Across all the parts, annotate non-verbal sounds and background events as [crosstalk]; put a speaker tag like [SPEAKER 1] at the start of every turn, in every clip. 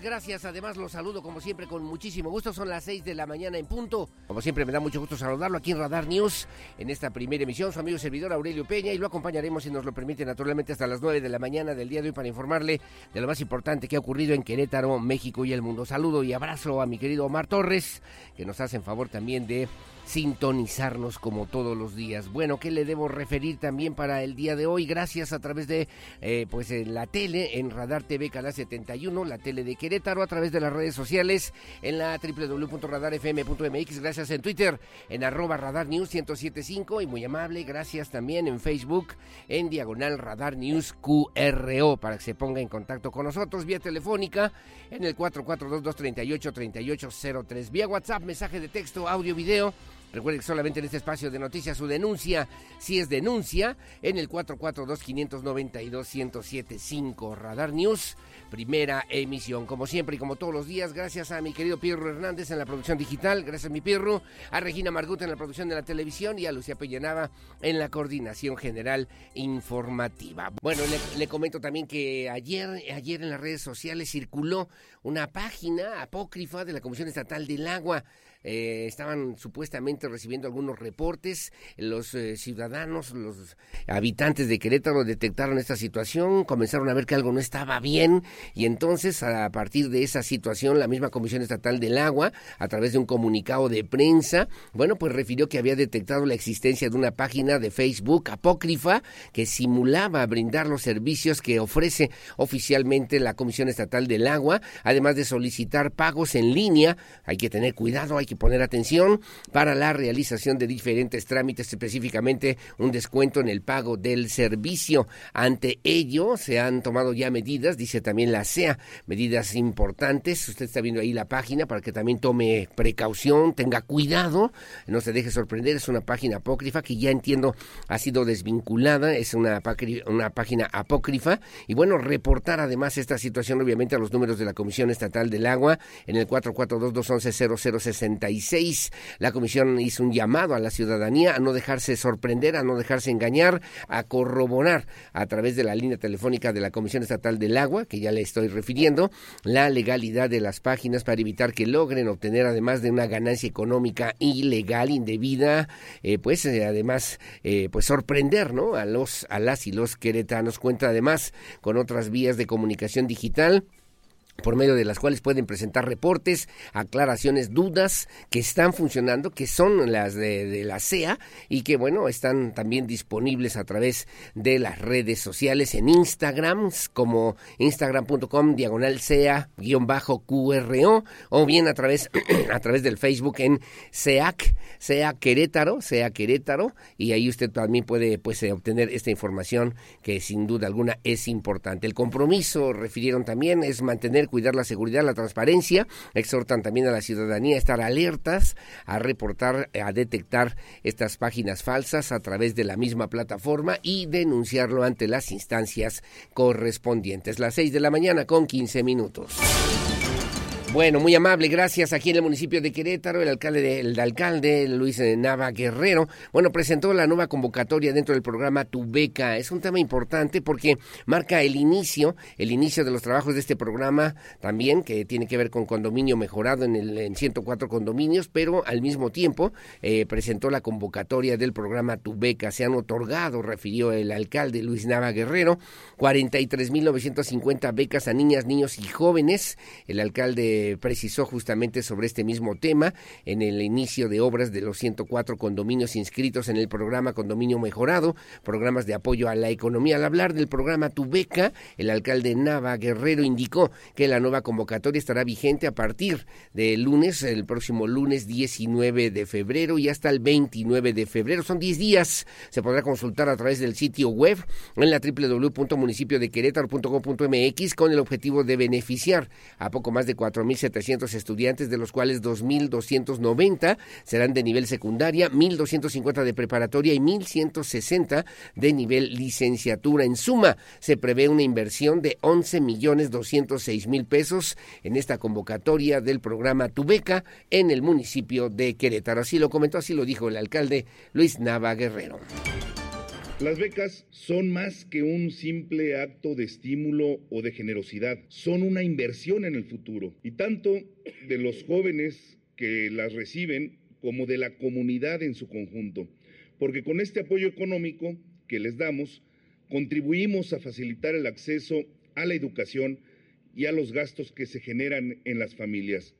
[SPEAKER 1] Gracias. Además, los saludo como siempre con muchísimo gusto. Son las 6 de la mañana en punto. Como siempre, me da mucho gusto saludarlo aquí en Radar News, en esta primera emisión. Su amigo servidor Aurelio Peña y lo acompañaremos, si nos lo permite, naturalmente hasta las 9 de la mañana del día de hoy para informarle de lo más importante que ha ocurrido en Querétaro, México y el mundo. Saludo y abrazo a mi querido Omar Torres, que nos hace en favor también de sintonizarnos como todos los días. Bueno, ¿qué le debo referir también para el día de hoy? Gracias a través de eh, pues en la tele, en Radar TV Canal 71, la tele de Querétaro, a través de las redes sociales, en la www.radarfm.mx, gracias en Twitter, en arroba Radar News 1075 y muy amable, gracias también en Facebook, en diagonal Radar News QRO, para que se ponga en contacto con nosotros vía telefónica en el 442-238-3803, vía WhatsApp, mensaje de texto, audio, video Recuerde que solamente en este espacio de noticias su denuncia, si es denuncia, en el 442-592-1075 Radar News, primera emisión. Como siempre y como todos los días, gracias a mi querido Pierro Hernández en la producción digital, gracias a mi Pierro, a Regina Margut en la producción de la televisión y a Lucía Pellenava en la coordinación general informativa. Bueno, le, le comento también que ayer, ayer en las redes sociales circuló una página apócrifa de la Comisión Estatal del Agua eh, estaban supuestamente recibiendo algunos reportes. Los eh, ciudadanos, los habitantes de Querétaro detectaron esta situación, comenzaron a ver que algo no estaba bien y entonces a partir de esa situación la misma Comisión Estatal del Agua, a través de un comunicado de prensa, bueno, pues refirió que había detectado la existencia de una página de Facebook apócrifa que simulaba brindar los servicios que ofrece oficialmente la Comisión Estatal del Agua, además de solicitar pagos en línea. Hay que tener cuidado, hay que poner atención para la realización de diferentes trámites, específicamente un descuento en el pago del servicio. Ante ello, se han tomado ya medidas, dice también la CEA, medidas importantes. Usted está viendo ahí la página para que también tome precaución, tenga cuidado, no se deje sorprender. Es una página apócrifa que ya entiendo ha sido desvinculada, es una, una página apócrifa. Y bueno, reportar además esta situación, obviamente, a los números de la Comisión Estatal del Agua en el 442 211 0060 la comisión hizo un llamado a la ciudadanía a no dejarse sorprender, a no dejarse engañar, a corroborar a través de la línea telefónica de la Comisión Estatal del Agua, que ya le estoy refiriendo, la legalidad de las páginas para evitar que logren obtener, además de una ganancia económica ilegal, indebida, eh, pues eh, además, eh, pues sorprender, ¿no? A los, a las y los queretanos. Cuenta además con otras vías de comunicación digital por medio de las cuales pueden presentar reportes, aclaraciones, dudas que están funcionando, que son las de, la CEA y que, bueno, están también disponibles a través de las redes sociales en Instagram, como instagram.com diagonal CEA-QRO o bien a través, [clears throat] a través del Facebook en CEAC, CEA Querétaro, CEA Querétaro y ahí usted también puede pues, eh, obtener esta información que sin duda alguna es importante. El compromiso, refirieron también, es mantener cuidar la seguridad, la transparencia. Exhortan también a la ciudadanía a estar alertas, a reportar, a detectar estas páginas falsas a través de la misma plataforma y denunciarlo ante las instancias correspondientes. Las seis de la mañana con 15 minutos. Bueno, muy amable, gracias. Aquí en el municipio de Querétaro, el alcalde, el alcalde Luis Nava Guerrero, bueno, presentó la nueva convocatoria dentro del programa Tu Beca. Es un tema importante porque marca el inicio, el inicio de los trabajos de este programa también, que tiene que ver con condominio mejorado en, el, en 104 condominios, pero al mismo tiempo eh, presentó la convocatoria del programa Tu Beca. Se han otorgado, refirió el alcalde Luis Nava Guerrero, 43.950 becas a niñas, niños y jóvenes. El alcalde eh, precisó justamente sobre este mismo tema en el inicio de obras de los 104 condominios inscritos en el programa Condominio Mejorado, programas de apoyo a la economía. Al hablar del programa Tu Beca, el alcalde Nava Guerrero indicó que la nueva convocatoria estará vigente a partir del lunes, el próximo lunes 19 de febrero y hasta el 29 de febrero. Son 10 días. Se podrá consultar a través del sitio web en la www.municipiodequerétaro.com.mx con el objetivo de beneficiar a poco más de 4.700 estudiantes, de los cuales 2.290 serán de nivel secundaria, 1.250 de preparatoria y 1.160 de nivel licenciatura. En suma, se prevé una inversión de 11 millones 206 mil pesos en esta convocatoria del programa Tu Beca en el municipio de Querétaro. Así lo comentó, así lo dijo el alcalde Luis Nava Guerrero.
[SPEAKER 2] Las becas son más que un simple acto de estímulo o de generosidad, son una inversión en el futuro. Y tanto de los jóvenes que las reciben como de la comunidad en su conjunto. Porque con este apoyo económico que les damos, contribuimos a facilitar el acceso a la educación y a los gastos que se generan en las familias.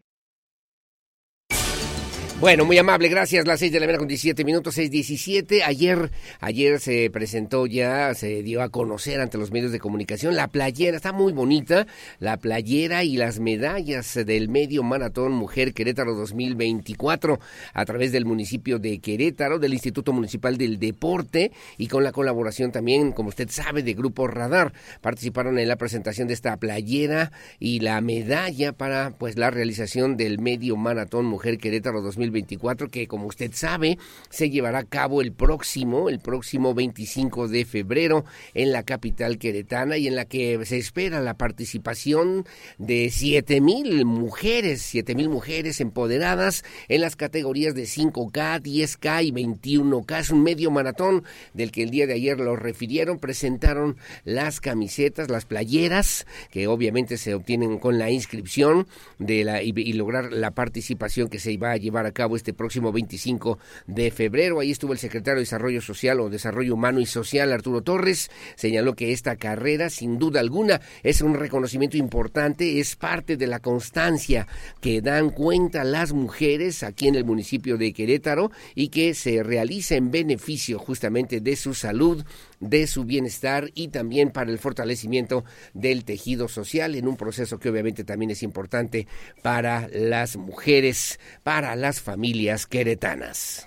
[SPEAKER 1] Bueno, muy amable, gracias. Las seis de la mañana con 17 minutos, seis diecisiete. Ayer, ayer se presentó ya, se dio a conocer ante los medios de comunicación la playera, está muy bonita, la playera y las medallas del Medio Maratón Mujer Querétaro 2024 a través del municipio de Querétaro, del Instituto Municipal del Deporte y con la colaboración también, como usted sabe, de Grupo Radar. Participaron en la presentación de esta playera y la medalla para pues la realización del Medio Maratón Mujer Querétaro 2024 2024 que como usted sabe se llevará a cabo el próximo, el próximo 25 de febrero en la capital queretana y en la que se espera la participación de siete mil mujeres, siete mil mujeres empoderadas en las categorías de 5K, 10K y 21K. Es un medio maratón del que el día de ayer lo refirieron, presentaron las camisetas, las playeras que obviamente se obtienen con la inscripción de la y, lograr la participación que se va a llevar a cabo cabo este próximo 25 de febrero. Ahí estuvo el secretario de Desarrollo Social o Desarrollo Humano y Social, Arturo Torres. Señaló que esta carrera, sin duda alguna, es un reconocimiento importante, es parte de la constancia que dan cuenta las mujeres aquí en el municipio de Querétaro y que se realiza en beneficio justamente de su salud, de su bienestar y también para el fortalecimiento del tejido social en un proceso que obviamente también es importante para las mujeres, para las familias queretanas.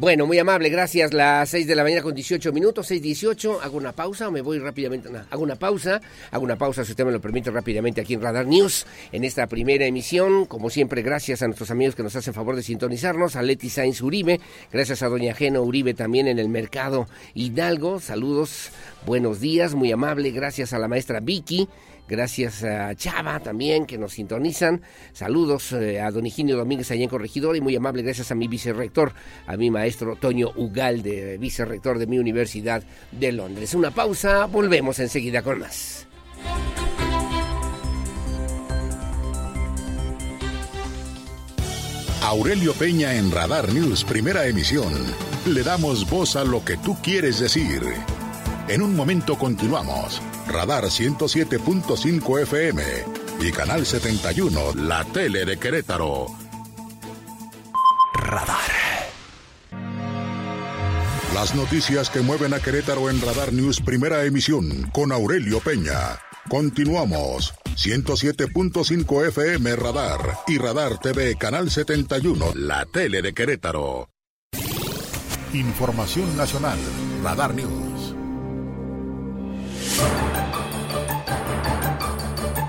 [SPEAKER 1] Bueno, muy amable, gracias. Las 6 de la mañana con 18 minutos, 6.18. Hago una pausa me voy rápidamente. hago una pausa, hago una pausa, si usted me lo permite, rápidamente aquí en Radar News, en esta primera emisión. Como siempre, gracias a nuestros amigos que nos hacen favor de sintonizarnos, a Leti Sainz Uribe, gracias a Doña Geno Uribe también en el mercado Hidalgo. Saludos, buenos días, muy amable, gracias a la maestra Vicky. Gracias a Chava también que nos sintonizan. Saludos eh, a don Higinio Domínguez allá en Corregidor y muy amable gracias a mi vicerrector, a mi maestro Toño Ugalde, vicerrector de mi Universidad de Londres. Una pausa, volvemos enseguida con más.
[SPEAKER 3] Aurelio Peña en Radar News, primera emisión. Le damos voz a lo que tú quieres decir. En un momento continuamos. Radar 107.5 FM y Canal 71, la tele de Querétaro. Radar. Las noticias que mueven a Querétaro en Radar News, primera emisión, con Aurelio Peña. Continuamos. 107.5 FM Radar y Radar TV Canal 71, la tele de Querétaro. Información nacional, Radar News.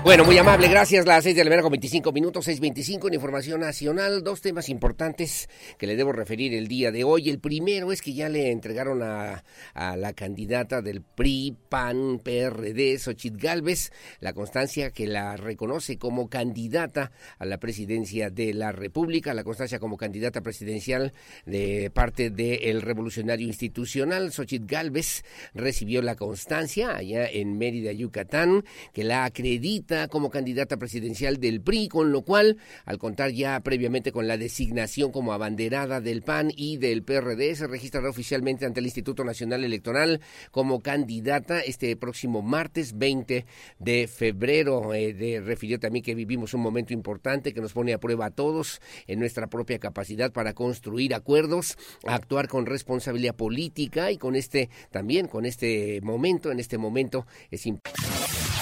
[SPEAKER 1] Bueno, muy amable, gracias. Las seis de la mañana con 25 minutos, 6.25 en Información Nacional. Dos temas importantes que le debo referir el día de hoy. El primero es que ya le entregaron a, la candidata del PRI, PAN, PRD, Xochitl Galvez, la constancia que la reconoce como candidata a la presidencia de la República, la constancia como candidata presidencial de parte del Revolucionario Institucional. Xochitl Galvez recibió la constancia allá en Mérida, Yucatán, que la acredita como candidata presidencial del PRI, con lo cual, al contar ya previamente con la designación como abanderada del PAN y del PRD, se registrará oficialmente ante el Instituto Nacional Electoral como candidata este próximo martes 20 de febrero. Eh, refirió también que vivimos un momento importante que nos pone a prueba a todos en nuestra propia capacidad para construir acuerdos, actuar con responsabilidad política y con este también con este momento, en este momento es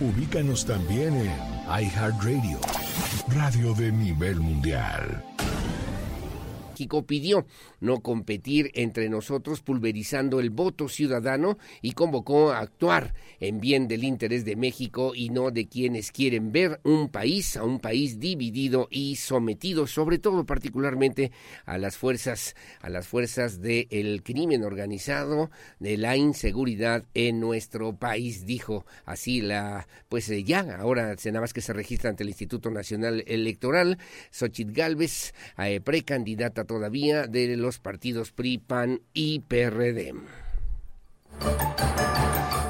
[SPEAKER 3] Ubícanos también en iHeartRadio, radio de nivel mundial.
[SPEAKER 1] México pidió no competir entre nosotros pulverizando el voto ciudadano y convocó a actuar en bien del interés de México y no de quienes quieren ver un país a un país dividido y sometido, sobre todo particularmente a las fuerzas a las fuerzas del crimen organizado, de la inseguridad en nuestro país, dijo así la pues eh, ya ahora nada más que se registra ante el Instituto Nacional Electoral, Xochitl Galvez, eh, precandidata todavía de los partidos PRI, PAN y PRD.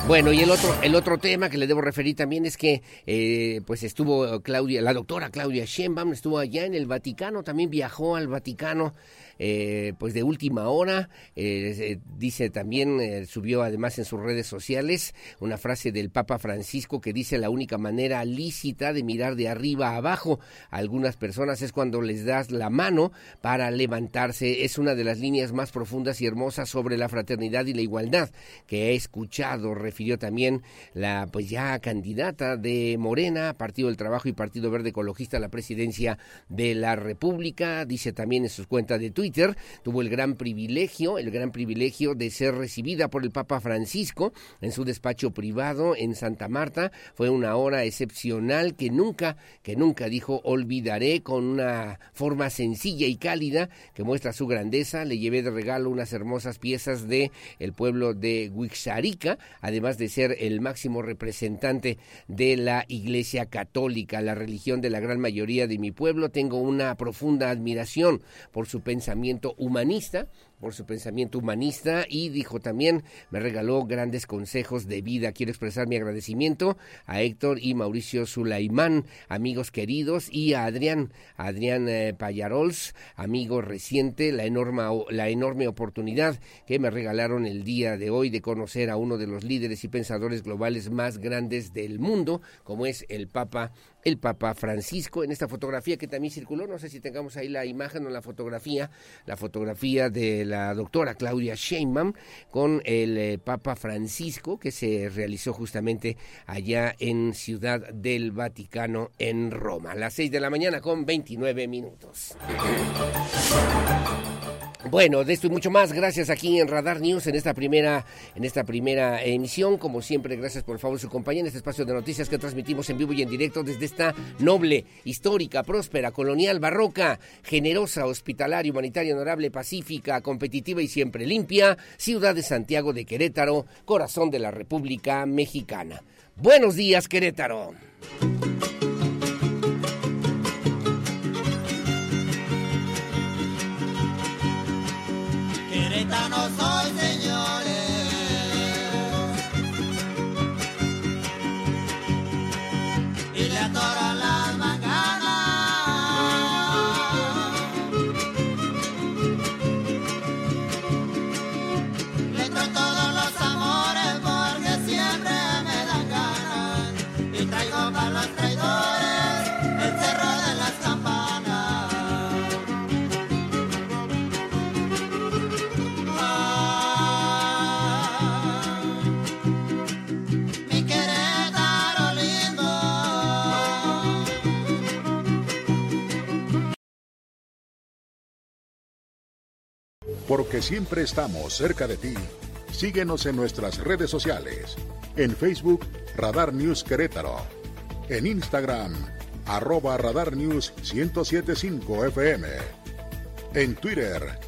[SPEAKER 1] Bueno, y el otro, el otro tema que le debo referir también es que eh, pues estuvo Claudia, la doctora Claudia Sheinbaum estuvo allá en el Vaticano, también viajó al Vaticano eh, pues de última hora. Eh, dice también, eh, subió además en sus redes sociales una frase del Papa Francisco que dice la única manera lícita de mirar de arriba a abajo a algunas personas es cuando les das la mano para levantarse. Es una de las líneas más profundas y hermosas sobre la fraternidad y la igualdad que he escuchado. Refirió también la pues ya candidata de Morena, Partido del Trabajo y Partido Verde Ecologista a la presidencia de la República. Dice también en sus cuentas de Twitter tuvo el gran privilegio, el gran privilegio de ser recibida por el Papa Francisco en su despacho privado en Santa Marta. Fue una hora excepcional que nunca, que nunca dijo olvidaré con una forma sencilla y cálida que muestra su grandeza. Le llevé de regalo unas hermosas piezas de el pueblo de Huixarica, además de ser el máximo representante de la Iglesia Católica, la religión de la gran mayoría de mi pueblo. Tengo una profunda admiración por su pensamiento humanista por su pensamiento humanista y dijo también, me regaló grandes consejos de vida. Quiero expresar mi agradecimiento a Héctor y Mauricio Sulaimán, amigos queridos, y a Adrián, Adrián eh, Payarols, amigo reciente, la enorme, la enorme oportunidad que me regalaron el día de hoy de conocer a uno de los líderes y pensadores globales más grandes del mundo, como es el Papa el Papa Francisco en esta fotografía que también circuló, no sé si tengamos ahí la imagen o la fotografía, la fotografía de la doctora Claudia Sheinbaum con el eh, Papa Francisco que se realizó justamente allá en Ciudad del Vaticano en Roma. A las 6 de la mañana con 29 minutos. Bueno, de esto y mucho más, gracias aquí en Radar News en esta primera en esta primera emisión, como siempre, gracias por favor de su compañía en este espacio de noticias que transmitimos en vivo y en directo desde esta noble, histórica, próspera, colonial, barroca, generosa, hospitalaria, humanitaria, honorable, pacífica, competitiva y siempre limpia, ciudad de Santiago de Querétaro, corazón de la República Mexicana. Buenos días, Querétaro.
[SPEAKER 4] No soy, Porque siempre
[SPEAKER 3] estamos cerca de ti. Síguenos en nuestras redes sociales. En Facebook, Radar News Querétaro. En Instagram, arroba Radar News 1075 FM. En Twitter,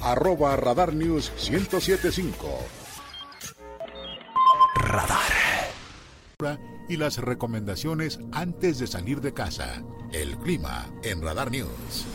[SPEAKER 3] arroba Radar News 1075. Radar. Y las recomendaciones antes de salir de casa. El clima en Radar News.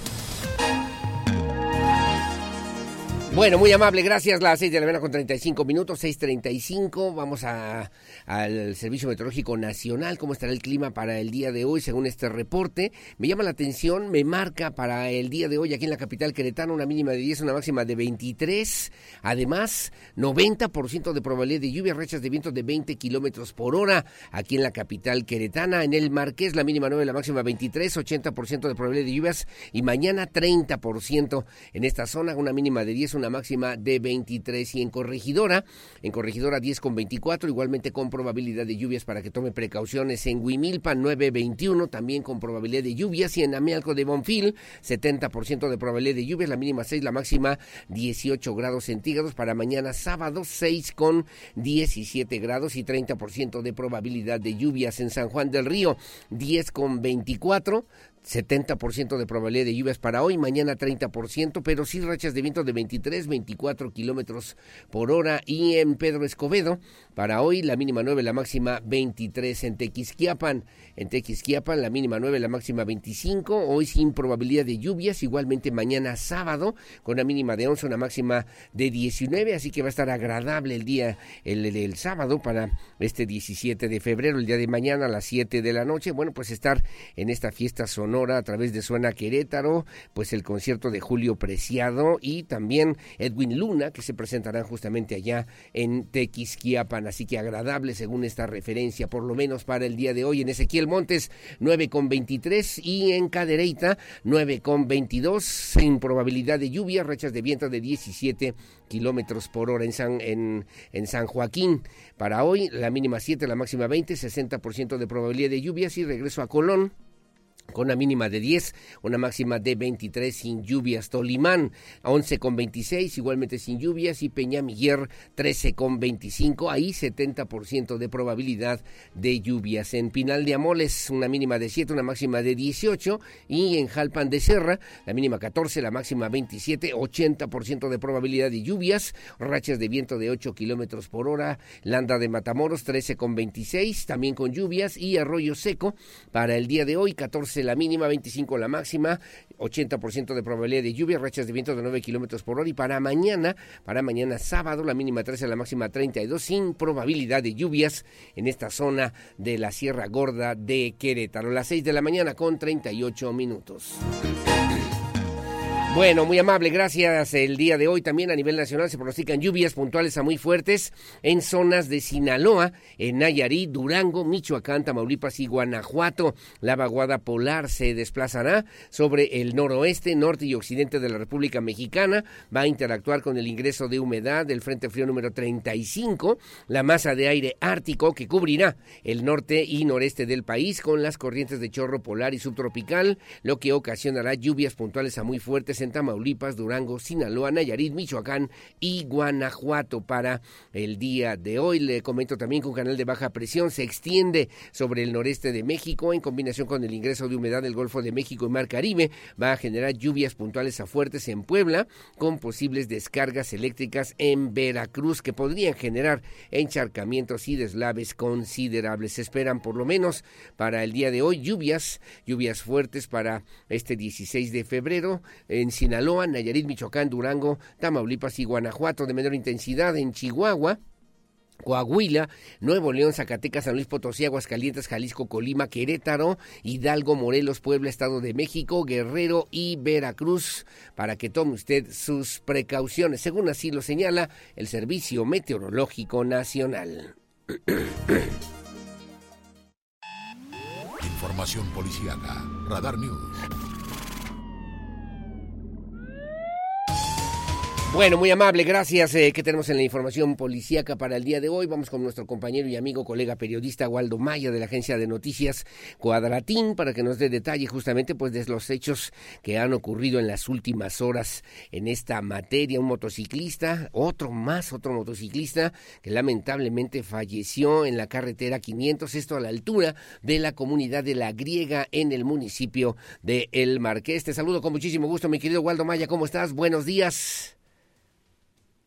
[SPEAKER 1] Bueno, muy amable, gracias. Las 6 de la mañana con 35 minutos, 6.35. Vamos a, al Servicio Meteorológico Nacional. ¿Cómo estará el clima para el día de hoy según este reporte? Me llama la atención, me marca para el día de hoy aquí en la capital queretana una mínima de 10, una máxima de 23. Además, 90% de probabilidad de lluvia, rechas de viento de 20 kilómetros por hora aquí en la capital queretana. En el Marqués, la mínima 9, la máxima 23, 80% de probabilidad de lluvias y mañana 30% en esta zona, una mínima de 10, una máxima de 23 y en Corregidora, en Corregidora 10 con 24, igualmente con probabilidad de lluvias para que tome precauciones en Huimilpa 921, también con probabilidad de lluvias y en Amialco de Bonfil 70% de probabilidad de lluvias, la mínima 6, la máxima 18 grados centígrados para mañana sábado 6 con 17 grados y 30% de probabilidad de lluvias en San Juan del Río 10 con 24, 70% de probabilidad de lluvias para hoy, mañana 30%, pero sí rachas de viento de 23, 24 kilómetros por hora. Y en Pedro Escobedo, para hoy la mínima 9, la máxima 23. En Tequisquiapan, en Tequisquiapan la mínima 9, la máxima 25. Hoy sin probabilidad de lluvias, igualmente mañana sábado, con una mínima de 11, una máxima de 19. Así que va a estar agradable el día, el, el, el sábado para este 17 de febrero, el día de mañana a las 7 de la noche. Bueno, pues estar en esta fiesta sonora a través de Suena Querétaro, pues el concierto de Julio Preciado y también Edwin Luna, que se presentarán justamente allá en Tequisquiapan. Así que agradable según esta referencia, por lo menos para el día de hoy. En Ezequiel Montes, 9 con 23 y en Cadereyta, 9 con 22, sin probabilidad de lluvia, rechas de viento de 17 kilómetros por hora en San, en, en San Joaquín. Para hoy, la mínima 7, la máxima 20, 60% de probabilidad de lluvias y regreso a Colón con una mínima de 10, una máxima de 23 sin lluvias. Tolimán 11 con 26, igualmente sin lluvias. Y Peñamiller 13 con 25, ahí 70% de probabilidad de lluvias. En Pinal de Amoles una mínima de 7, una máxima de 18. Y en Jalpan de Serra la mínima 14, la máxima 27, 80% de probabilidad de lluvias. Rachas de viento de 8 kilómetros por hora. Landa de Matamoros 13 con 26, también con lluvias. Y Arroyo Seco para el día de hoy 14 la mínima, 25 la máxima, 80% de probabilidad de lluvia, rachas de viento de 9 kilómetros por hora. Y para mañana, para mañana sábado, la mínima 13, la máxima 32, sin probabilidad de lluvias en esta zona de la Sierra Gorda de Querétaro. Las 6 de la mañana con 38 minutos. Bueno, muy amable, gracias. El día de hoy también a nivel nacional se pronostican lluvias puntuales a muy fuertes en zonas de Sinaloa, en Nayarit, Durango, Michoacán, Tamaulipas y Guanajuato. La vaguada polar se desplazará sobre el noroeste, norte y occidente de la República Mexicana. Va a interactuar con el ingreso de humedad del Frente Frío número 35, la masa de aire ártico que cubrirá el norte y noreste del país con las corrientes de chorro polar y subtropical, lo que ocasionará lluvias puntuales a muy fuertes en Tamaulipas, Durango, Sinaloa, Nayarit, Michoacán y Guanajuato para el día de hoy. Le comento también que un canal de baja presión se extiende sobre el noreste de México en combinación con el ingreso de humedad del Golfo de México y Mar Caribe. Va a generar lluvias puntuales a fuertes en Puebla con posibles descargas eléctricas en Veracruz que podrían generar encharcamientos y deslaves considerables. Se esperan por lo menos para el día de hoy lluvias, lluvias fuertes para este 16 de febrero en Sinaloa, Nayarit, Michoacán, Durango, Tamaulipas y Guanajuato de menor intensidad en Chihuahua. Coahuila, Nuevo León, Zacatecas, San Luis Potosí, Aguascalientes, Jalisco, Colima, Querétaro, Hidalgo, Morelos, Puebla, Estado de México, Guerrero y Veracruz, para que tome usted sus precauciones, según así lo señala el Servicio Meteorológico Nacional. [clears throat]
[SPEAKER 3] Información policiaca, Radar News.
[SPEAKER 1] Bueno, muy amable, gracias. Eh, ¿Qué tenemos en la información policíaca para el día de hoy? Vamos con nuestro compañero y amigo, colega periodista Waldo Maya de la agencia de noticias Cuadratín para que nos dé detalle justamente pues de los hechos que han ocurrido en las últimas horas en esta materia. Un motociclista, otro más, otro motociclista que lamentablemente falleció en la carretera 500, esto a la altura de la comunidad de La Griega en el municipio de El Marqués. Te saludo con muchísimo gusto, mi querido Waldo Maya. ¿Cómo estás? Buenos días.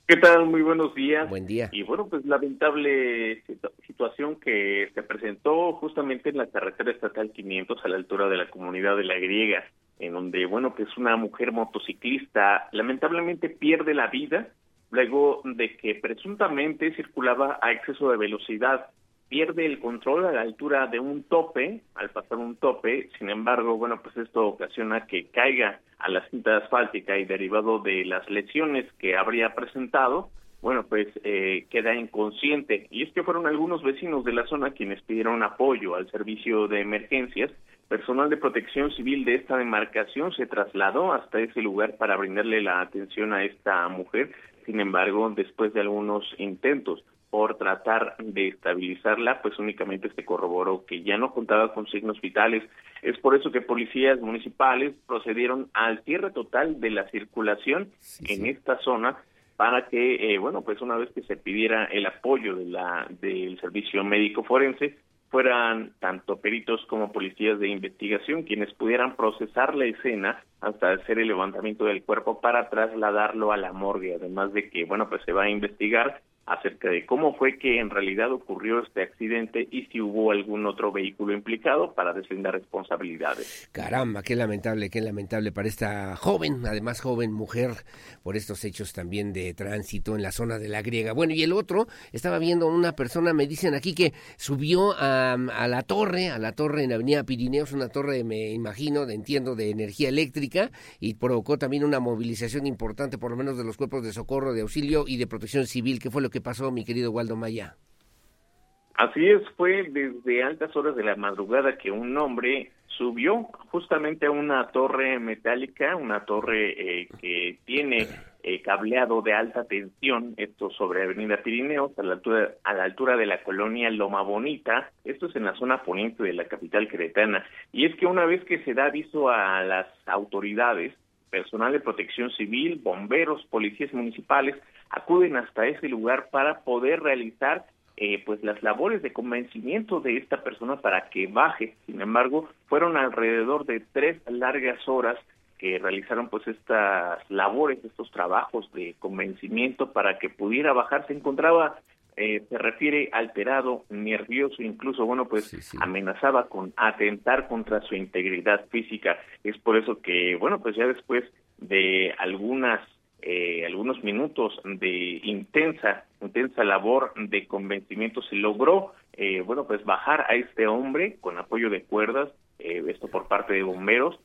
[SPEAKER 5] ¿Qué tal? Muy buenos días.
[SPEAKER 1] Buen día.
[SPEAKER 5] Y bueno, pues lamentable situación que se presentó justamente en la carretera estatal 500 a la altura de la comunidad de La Griega, en donde, bueno, pues una mujer motociclista lamentablemente pierde la vida luego de que presuntamente circulaba a exceso de velocidad pierde el control a la altura de un tope, al pasar un tope, sin embargo, bueno, pues esto ocasiona que caiga a la cinta asfáltica y derivado de las lesiones que habría presentado, bueno, pues eh, queda inconsciente. Y es que fueron algunos vecinos de la zona quienes pidieron apoyo al servicio de emergencias. Personal de protección civil de esta demarcación se trasladó hasta ese lugar para brindarle la atención a esta mujer. Sin embargo, después de algunos intentos por tratar de estabilizarla, pues únicamente se corroboró que ya no contaba con signos vitales. Es por eso que policías municipales procedieron al cierre total de la circulación en esta zona para que, eh, bueno, pues una vez que se pidiera el apoyo de la del servicio médico forense, fueran tanto peritos como policías de investigación quienes pudieran procesar la escena hasta hacer el levantamiento del cuerpo para trasladarlo a la morgue, además de que, bueno, pues se va a investigar acerca de cómo fue que en realidad ocurrió este accidente y si hubo algún otro vehículo implicado para deslindar responsabilidades.
[SPEAKER 1] Caramba, qué lamentable, qué lamentable para esta joven, además joven mujer, por estos hechos también de tránsito en la zona de la griega. Bueno, y el otro, estaba viendo una persona, me dicen aquí que subió a, a la torre, a la torre en Avenida Pirineos, una torre, me imagino, de, entiendo, de energía eléctrica, y provocó también una movilización importante, por lo menos de los cuerpos de socorro, de auxilio y de protección civil, que fue lo que pasó, mi querido Waldo Maya?
[SPEAKER 5] Así es, fue desde altas horas de la madrugada que un hombre subió justamente a una torre metálica, una torre eh, que tiene eh, cableado de alta tensión, esto sobre Avenida Pirineos, a la, altura, a la altura de la colonia Loma Bonita, esto es en la zona poniente de la capital queretana. Y es que una vez que se da aviso a las autoridades, personal de protección civil, bomberos, policías municipales, acuden hasta ese lugar para poder realizar eh, pues las labores de convencimiento de esta persona para que baje. Sin embargo, fueron alrededor de tres largas horas que realizaron pues estas labores, estos trabajos de convencimiento para que pudiera bajar. Se encontraba, eh, se refiere alterado, nervioso, incluso, bueno, pues amenazaba con atentar contra su integridad física. Es por eso que, bueno, pues ya después de algunas eh, algunos minutos de intensa, intensa labor de convencimiento se logró, eh, bueno, pues bajar a este hombre con apoyo de cuerdas, eh, esto por parte de bomberos,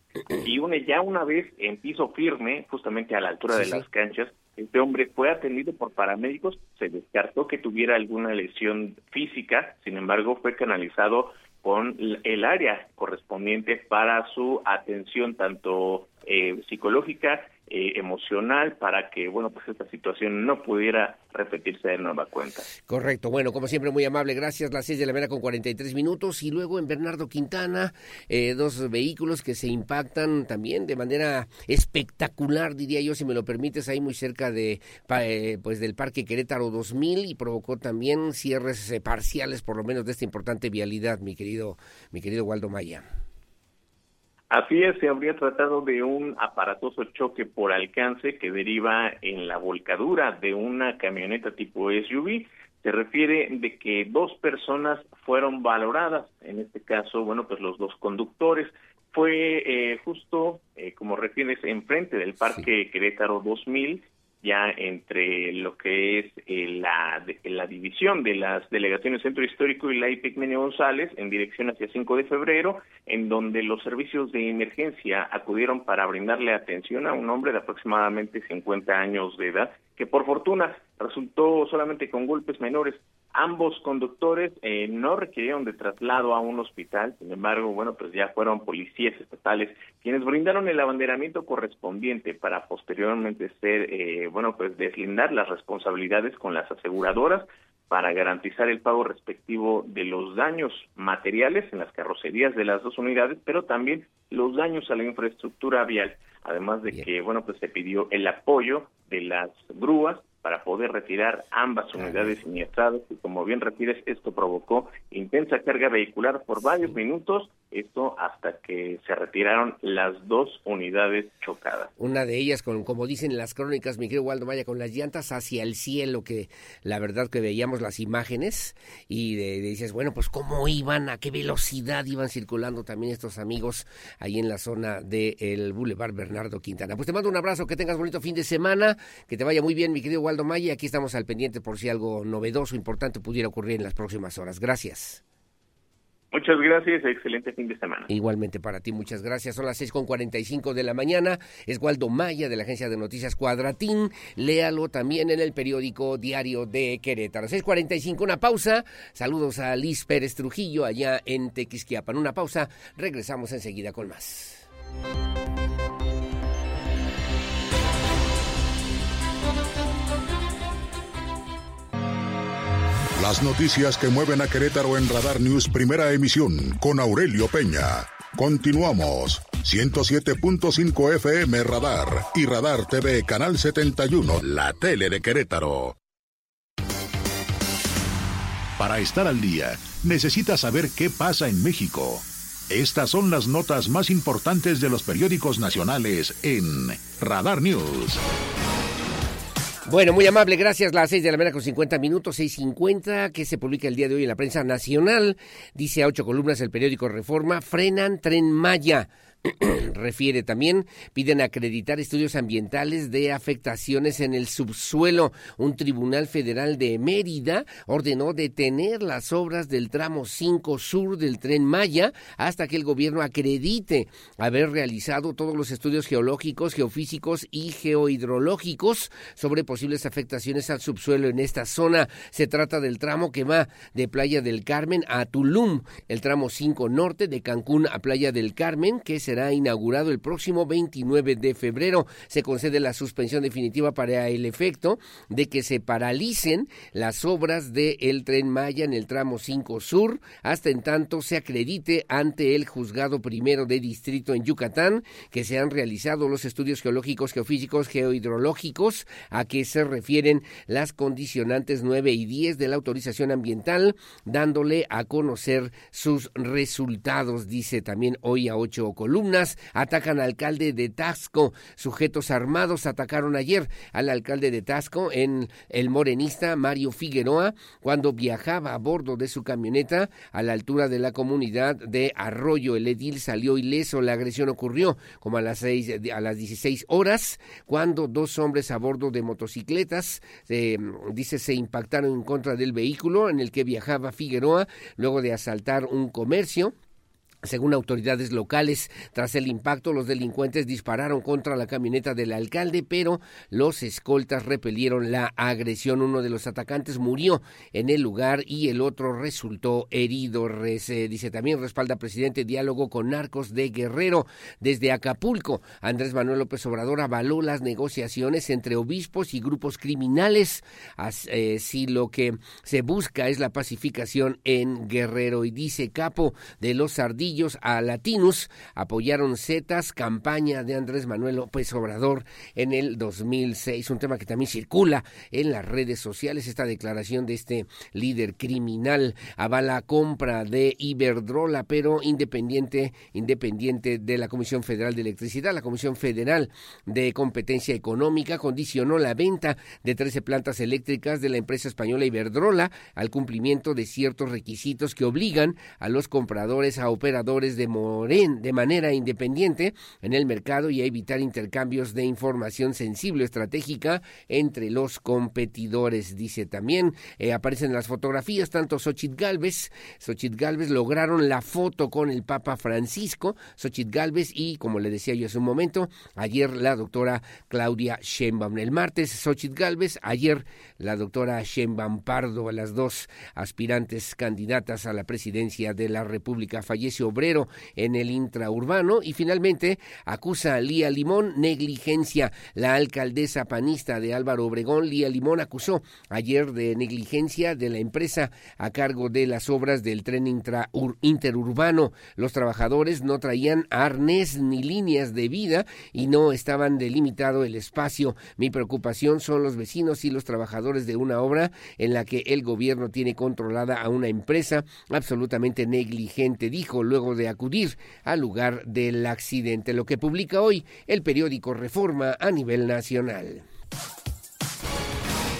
[SPEAKER 5] y une ya una vez en piso firme, justamente a la altura de las canchas, este hombre fue atendido por paramédicos, se descartó que tuviera alguna lesión física, sin embargo fue canalizado con el área correspondiente para su atención tanto eh, psicológica eh, emocional para que, bueno, pues esta situación no pudiera repetirse de nueva cuenta.
[SPEAKER 1] Correcto, bueno, como siempre, muy amable, gracias. Las seis de la mañana con 43 minutos y luego en Bernardo Quintana, eh, dos vehículos que se impactan también de manera espectacular, diría yo, si me lo permites, ahí muy cerca de, eh, pues del Parque Querétaro 2000 y provocó también cierres parciales, por lo menos, de esta importante vialidad, mi querido, mi querido Waldo Maya.
[SPEAKER 5] Así es, se habría tratado de un aparatoso choque por alcance que deriva en la volcadura de una camioneta tipo SUV. Se refiere de que dos personas fueron valoradas, en este caso, bueno, pues los dos conductores. Fue eh, justo, eh, como refieres, enfrente del Parque Querétaro 2000 ya entre lo que es eh, la, la división de las delegaciones Centro Histórico y la IPEC Menio González en dirección hacia 5 de febrero, en donde los servicios de emergencia acudieron para brindarle atención a un hombre de aproximadamente 50 años de edad, que por fortuna resultó solamente con golpes menores. Ambos conductores eh, no requirieron de traslado a un hospital, sin embargo, bueno, pues ya fueron policías estatales quienes brindaron el abanderamiento correspondiente para posteriormente ser, eh, bueno, pues deslindar las responsabilidades con las aseguradoras para garantizar el pago respectivo de los daños materiales en las carrocerías de las dos unidades, pero también los daños a la infraestructura vial, además de que, bueno, pues se pidió el apoyo de las grúas para poder retirar ambas unidades siniestradas y como bien refieres, esto provocó intensa carga vehicular por varios minutos, esto hasta que se retiraron las dos unidades chocadas.
[SPEAKER 1] Una de ellas, con, como dicen las crónicas, mi querido Waldo vaya con las llantas hacia el cielo, que la verdad que veíamos las imágenes y dices, bueno, pues cómo iban, a qué velocidad iban circulando también estos amigos ahí en la zona del Boulevard Bernardo Quintana. Pues te mando un abrazo, que tengas bonito fin de semana, que te vaya muy bien, mi querido Waldo Maya. Aquí estamos al pendiente por si algo novedoso, importante pudiera ocurrir en las próximas horas. Gracias.
[SPEAKER 5] Muchas gracias, excelente fin de semana.
[SPEAKER 1] Igualmente para ti, muchas gracias. Son las seis con cinco de la mañana. Es Waldo Maya de la agencia de noticias Cuadratín. Léalo también en el periódico Diario de Querétaro. 6.45, una pausa. Saludos a Liz Pérez Trujillo allá en Tequisquiapan. Una pausa. Regresamos enseguida con más.
[SPEAKER 3] Las noticias que mueven a Querétaro en Radar News Primera Emisión con Aurelio Peña. Continuamos. 107.5 FM Radar y Radar TV Canal 71, la tele de Querétaro. Para estar al día, necesita saber qué pasa en México. Estas son las notas más importantes de los periódicos nacionales en Radar News.
[SPEAKER 1] Bueno, muy amable, gracias. Las seis de la mañana con 50 minutos, 6.50, que se publica el día de hoy en la prensa nacional. Dice a ocho columnas el periódico Reforma, frenan Tren Maya. [clears throat] Refiere también, piden acreditar estudios ambientales de afectaciones en el subsuelo. Un tribunal federal de Mérida ordenó detener las obras del tramo 5 sur del tren Maya hasta que el gobierno acredite haber realizado todos los estudios geológicos, geofísicos y geohidrológicos sobre posibles afectaciones al subsuelo en esta zona. Se trata del tramo que va de Playa del Carmen a Tulum, el tramo 5 norte de Cancún a Playa del Carmen, que se será inaugurado el próximo 29 de febrero. Se concede la suspensión definitiva para el efecto de que se paralicen las obras del el tren Maya en el tramo 5 Sur hasta en tanto se acredite ante el juzgado primero de distrito en Yucatán que se han realizado los estudios geológicos, geofísicos, geohidrológicos a que se refieren las condicionantes 9 y 10 de la autorización ambiental, dándole a conocer sus resultados, dice también hoy a 8 atacan al alcalde de Tasco. Sujetos armados atacaron ayer al alcalde de Tasco en el morenista Mario Figueroa cuando viajaba a bordo de su camioneta a la altura de la comunidad de Arroyo. El edil salió ileso. La agresión ocurrió como a las, seis, a las 16 horas cuando dos hombres a bordo de motocicletas, dice, se impactaron en contra del vehículo en el que viajaba Figueroa luego de asaltar un comercio. Según autoridades locales, tras el impacto, los delincuentes dispararon contra la camioneta del alcalde, pero los escoltas repelieron la agresión. Uno de los atacantes murió en el lugar y el otro resultó herido. dice también respalda presidente diálogo con narcos de Guerrero. Desde Acapulco, Andrés Manuel López Obrador avaló las negociaciones entre obispos y grupos criminales. Eh, si lo que se busca es la pacificación en Guerrero. Y dice Capo de los A Latinos apoyaron Zetas, campaña de Andrés Manuel López Obrador en el 2006, un tema que también circula en las redes sociales, esta declaración de este líder criminal avala compra de Iberdrola, pero independiente, independiente de la Comisión Federal de Electricidad, la Comisión Federal de Competencia Económica condicionó la venta de 13 plantas eléctricas de la empresa española Iberdrola al cumplimiento de ciertos requisitos que obligan a los compradores a operar de Moren de manera independiente en el mercado y a evitar intercambios de información sensible estratégica entre los competidores. Dice también, eh, aparecen las fotografías, tanto Xochitl Galvez, Xochitl Galvez lograron la foto con el Papa Francisco, Xochitl Galvez y, como le decía yo hace un momento, ayer la doctora Claudia Sheinbaum. El martes, Xochitl Galvez, ayer la doctora Sheinbaum Pardo, las dos aspirantes candidatas a la presidencia de la República. Fallece obrero en el intraurbano y finalmente acusa a Lía Limón negligencia. La alcaldesa panista de Álvaro Obregón, Lía Limón, acusó ayer de negligencia de la empresa a cargo de las obras del tren interurbano. Los trabajadores no traían arnés ni líneas de vida y no estaban delimitado el espacio. Mi preocupación son los vecinos y los trabajadores de una obra en la que el gobierno tiene controlada a una empresa absolutamente negligente, dijo luego de acudir al lugar del accidente, lo que publica hoy el periódico Reforma a nivel nacional.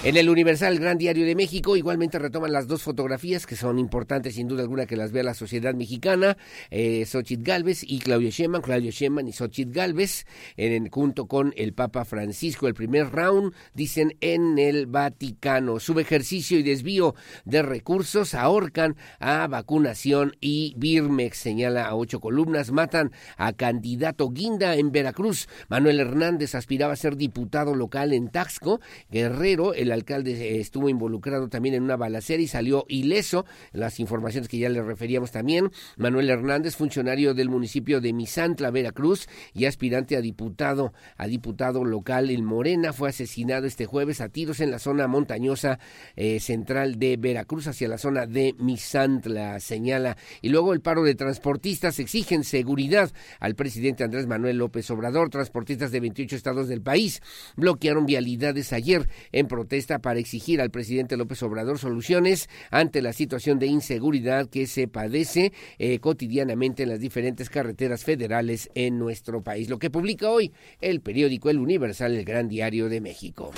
[SPEAKER 1] En el Universal, Gran Diario de México, igualmente retoman las dos fotografías que son importantes sin duda alguna que las vea la sociedad mexicana, eh, Xochitl Galvez y Claudio Sheinbaum, Claudio Sheinbaum y Xochitl Galvez, en, junto con el Papa Francisco. El primer round, dicen, en el Vaticano. Subejercicio y desvío de recursos ahorcan a vacunación y Birmex, señala a ocho columnas, matan a candidato Guinda en Veracruz. Manuel Hernández aspiraba a ser diputado local en Taxco, Guerrero, el el alcalde eh, estuvo involucrado también en una balacera y salió ileso. Las informaciones que ya le referíamos también. Manuel Hernández, funcionario del municipio de Misantla, Veracruz, y aspirante a diputado, a diputado local en Morena, fue asesinado este jueves a tiros en la zona montañosa eh, central de Veracruz, hacia la zona de Misantla, señala. Y luego el paro de transportistas exigen seguridad al presidente Andrés Manuel López Obrador. Transportistas de 28 estados del país bloquearon vialidades ayer en protesta para exigir al presidente López Obrador soluciones ante la situación de inseguridad que se padece eh, cotidianamente en las diferentes carreteras federales en nuestro país. Lo que publica hoy el periódico El Universal, el Gran Diario de México.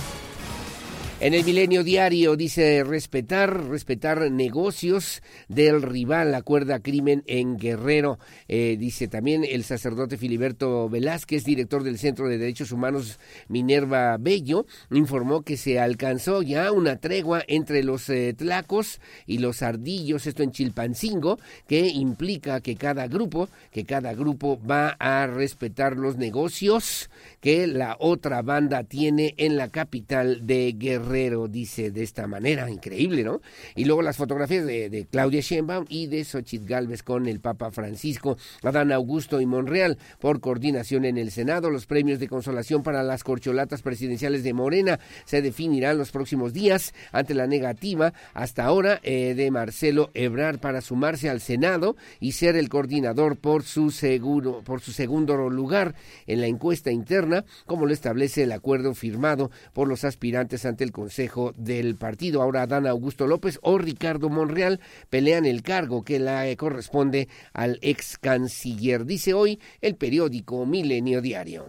[SPEAKER 1] En el Milenio Diario dice respetar, respetar negocios del rival, acuerda crimen en Guerrero. Eh, dice también el sacerdote Filiberto Velázquez, director del Centro de Derechos Humanos Minerva Bello, informó que se alcanzó ya una tregua entre los eh, tlacos y los ardillos, esto en Chilpancingo, que implica que cada grupo, que cada grupo va a respetar los negocios que la otra banda tiene en la capital de Guerrero, dice de esta manera, increíble, ¿no? Y luego las fotografías de, Claudia Sheinbaum y de Xochitl Galvez con el Papa Francisco, Adán Augusto y Monreal, por coordinación en el Senado, los premios de consolación para las corcholatas presidenciales de Morena se definirán los próximos días ante la negativa hasta ahora eh, de Marcelo Ebrard para sumarse al Senado y ser el coordinador por su seguro, por su segundo lugar en la encuesta interna como lo establece el acuerdo firmado por los aspirantes ante el Consejo del Partido. Ahora Dan Augusto López o Ricardo Monreal pelean el cargo que le corresponde al ex canciller, dice hoy el periódico Milenio Diario.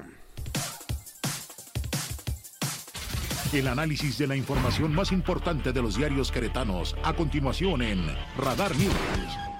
[SPEAKER 3] El análisis de la información más importante de los diarios queretanos, a continuación en Radar News.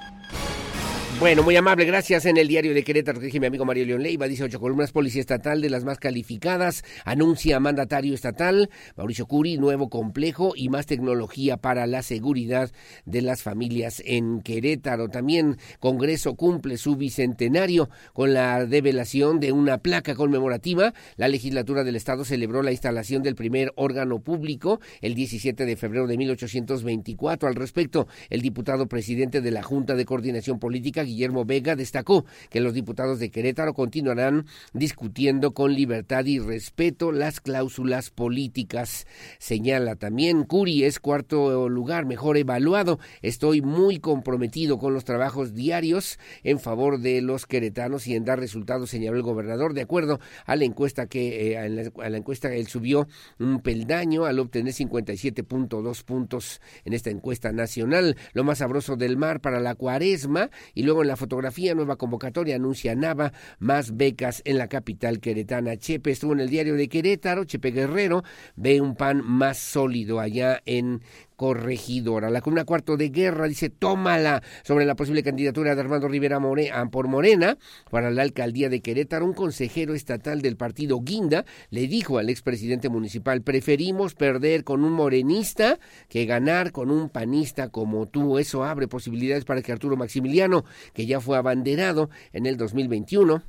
[SPEAKER 1] Bueno, muy amable, gracias. En el diario de Querétaro, dije mi amigo Mario León Leiva, dice ocho columnas, policía estatal de las más calificadas, anuncia mandatario estatal, Mauricio Curi, nuevo complejo y más tecnología para la seguridad de las familias en Querétaro. También Congreso cumple su bicentenario con la develación de una placa conmemorativa. La legislatura del Estado celebró la instalación del primer órgano público el 17 de febrero de 1824. Al respecto, el diputado presidente de la Junta de Coordinación Política, Guillermo Vega destacó que los diputados de Querétaro continuarán discutiendo con libertad y respeto las cláusulas políticas. Señala también Curi es cuarto lugar mejor evaluado. Estoy muy comprometido con los trabajos diarios en favor de los queretanos y en dar resultados, señaló el gobernador, de acuerdo a la encuesta que eh, a la encuesta él subió un peldaño al obtener 57.2 puntos en esta encuesta nacional. Lo más sabroso del mar para la cuaresma y luego en la fotografía, nueva convocatoria anuncia Nava más becas en la capital queretana. Chepe estuvo en el diario de Querétaro, Chepe Guerrero ve un pan más sólido allá en corregidora. La columna cuarto de guerra dice, tómala sobre la posible candidatura de Armando Rivera Morena, por Morena para la alcaldía de Querétaro. Un consejero estatal del partido Guinda le dijo al expresidente municipal, preferimos perder con un morenista que ganar con un panista como tú. Eso abre posibilidades para que Arturo Maximiliano, que ya fue abanderado en el 2021,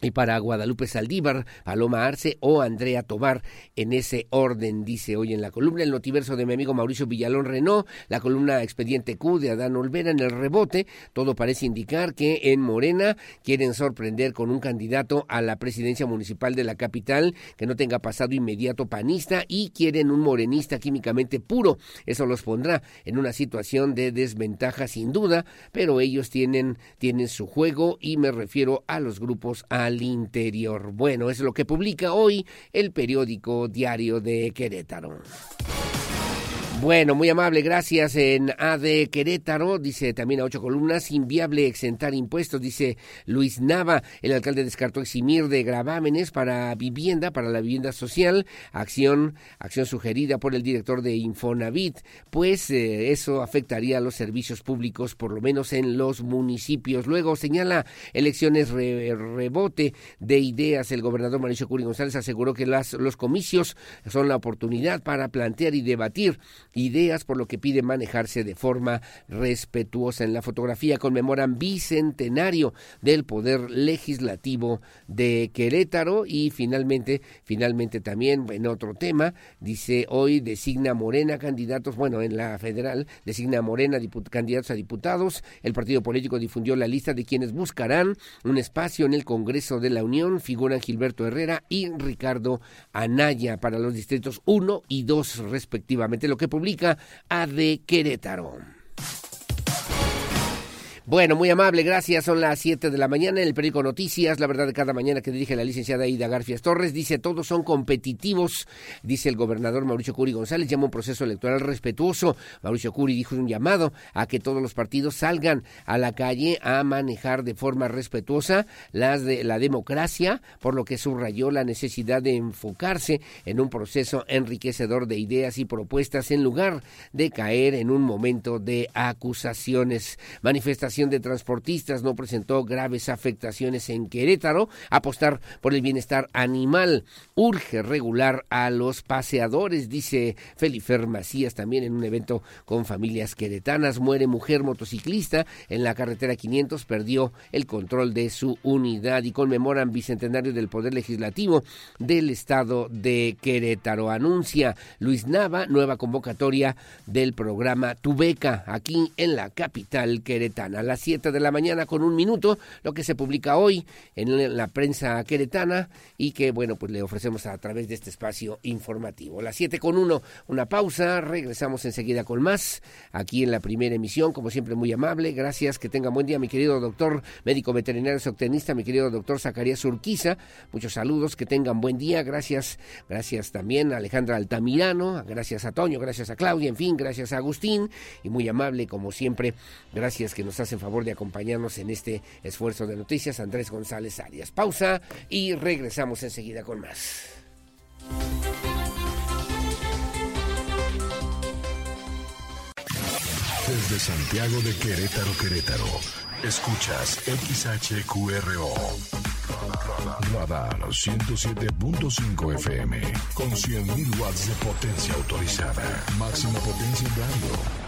[SPEAKER 1] y para Guadalupe Saldívar, Paloma Arce o Andrea Tobar en ese orden, dice hoy en la columna El Notiverso de mi amigo Mauricio Villalón Renault, la columna Expediente Q de Adán Olvera en el rebote, todo parece indicar que en Morena quieren sorprender con un candidato a la presidencia municipal de la capital que no tenga pasado inmediato panista y quieren un morenista químicamente puro. Eso los pondrá en una situación de desventaja sin duda, pero ellos tienen, tienen su juego y me refiero a los grupos a al interior. Bueno, es lo que publica hoy el periódico Diario de Querétaro. Bueno, muy amable, gracias. En AD Querétaro, dice también a ocho columnas, inviable exentar impuestos, dice Luis Nava. El alcalde descartó eximir de gravámenes para vivienda, para la vivienda social, acción, acción sugerida por el director de Infonavit, pues eh, eso afectaría a los servicios públicos, por lo menos en los municipios. Luego señala elecciones rebote de ideas. El gobernador Mauricio Curi González aseguró que las, los comicios son la oportunidad para plantear y debatir ideas, por lo que pide manejarse de forma respetuosa. En la fotografía conmemoran bicentenario del Poder Legislativo de Querétaro y finalmente, finalmente también en otro tema, dice hoy designa Morena candidatos, bueno, en la federal designa Morena candidatos a diputados. El partido político difundió la lista de quienes buscarán un espacio en el Congreso de la Unión. Figuran Gilberto Herrera y Ricardo Anaya para los distritos 1 y 2 respectivamente, lo que publica AD Querétaro. Bueno, muy amable, gracias. Son las 7 de la mañana en el periódico Noticias, la verdad de cada mañana que dirige la licenciada Ida Garfias Torres. Dice, todos son competitivos, dice el gobernador Mauricio Curi González, llama un proceso electoral respetuoso. Mauricio Curi dijo un llamado a que todos los partidos salgan a la calle a manejar de forma respetuosa las de la democracia, por lo que subrayó la necesidad de enfocarse en un proceso enriquecedor de ideas y propuestas en lugar de caer en un momento de acusaciones. Manifestaciones de Transportistas no presentó graves afectaciones en Querétaro. Apostar por el bienestar animal urge regular a los paseadores, dice Felifer Macías también en un evento con familias queretanas. Muere mujer motociclista en la carretera 500, perdió el control de su unidad y conmemoran bicentenario del Poder Legislativo del Estado de Querétaro. Anuncia Luis Nava nueva convocatoria del programa Tu Beca aquí en la capital queretana las 7 de la mañana con un minuto, lo que se publica hoy en la prensa queretana y que, bueno, pues le ofrecemos a través de este espacio informativo. Las 7 con 1, una pausa, regresamos enseguida con más, aquí en la primera emisión, como siempre muy amable, gracias, que tengan buen día mi querido doctor médico veterinario zootecnista, mi querido doctor Zacarías Urquiza, muchos saludos, que tengan buen día, gracias, gracias también a Alejandra Altamirano, gracias a Toño, gracias a Claudia, en fin, gracias a Agustín, y muy amable como siempre, gracias que nos hacen favor de acompañarnos en este esfuerzo de noticias, Andrés González Arias. Pausa y regresamos enseguida con más.
[SPEAKER 3] Desde Santiago de Querétaro, Querétaro, escuchas XHQRO. Radar 107.5 FM con 100.000 watts de potencia autorizada. Máxima potencia en radio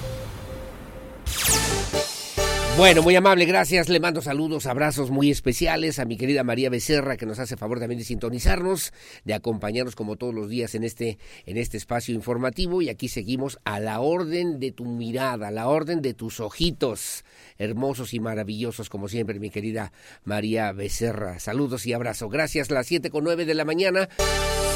[SPEAKER 1] Bueno, muy amable, gracias. Le mando saludos, abrazos muy especiales a mi querida María Becerra, que nos hace favor también de sintonizarnos, de acompañarnos como todos los días en este, en este espacio informativo. Y aquí seguimos a la orden de tu mirada, a la orden de tus ojitos, hermosos y maravillosos, como siempre, mi querida María Becerra. Saludos y abrazos. Gracias, las siete con nueve de la mañana.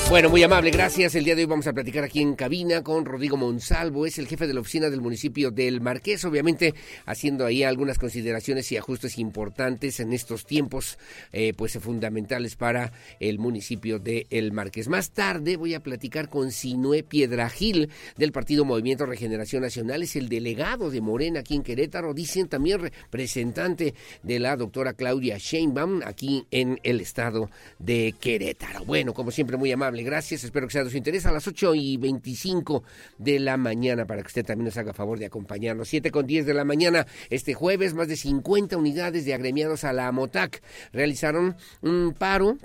[SPEAKER 1] Bueno, muy amable, gracias. El día de hoy vamos a platicar aquí en cabina con Rodrigo Monsalvo, es el jefe de la oficina del municipio del Marqués, obviamente haciendo ahí algunas consideraciones y ajustes importantes en estos tiempos, eh, pues fundamentales para el municipio de El Marqués. Más tarde voy a platicar con Sinué Piedragil del Partido Movimiento Regeneración Nacional, es el delegado de Morena aquí en Querétaro, dicen también representante de la doctora Claudia Sheinbaum aquí en el estado de Querétaro. Bueno, como siempre, muy amable gracias. Espero que sea de su interés a las 8 y 25 de la mañana para que usted también nos haga favor de acompañarnos. 7 con 10 de la mañana este jueves, más de 50 unidades de agremiados a la AMOTAC realizaron un paro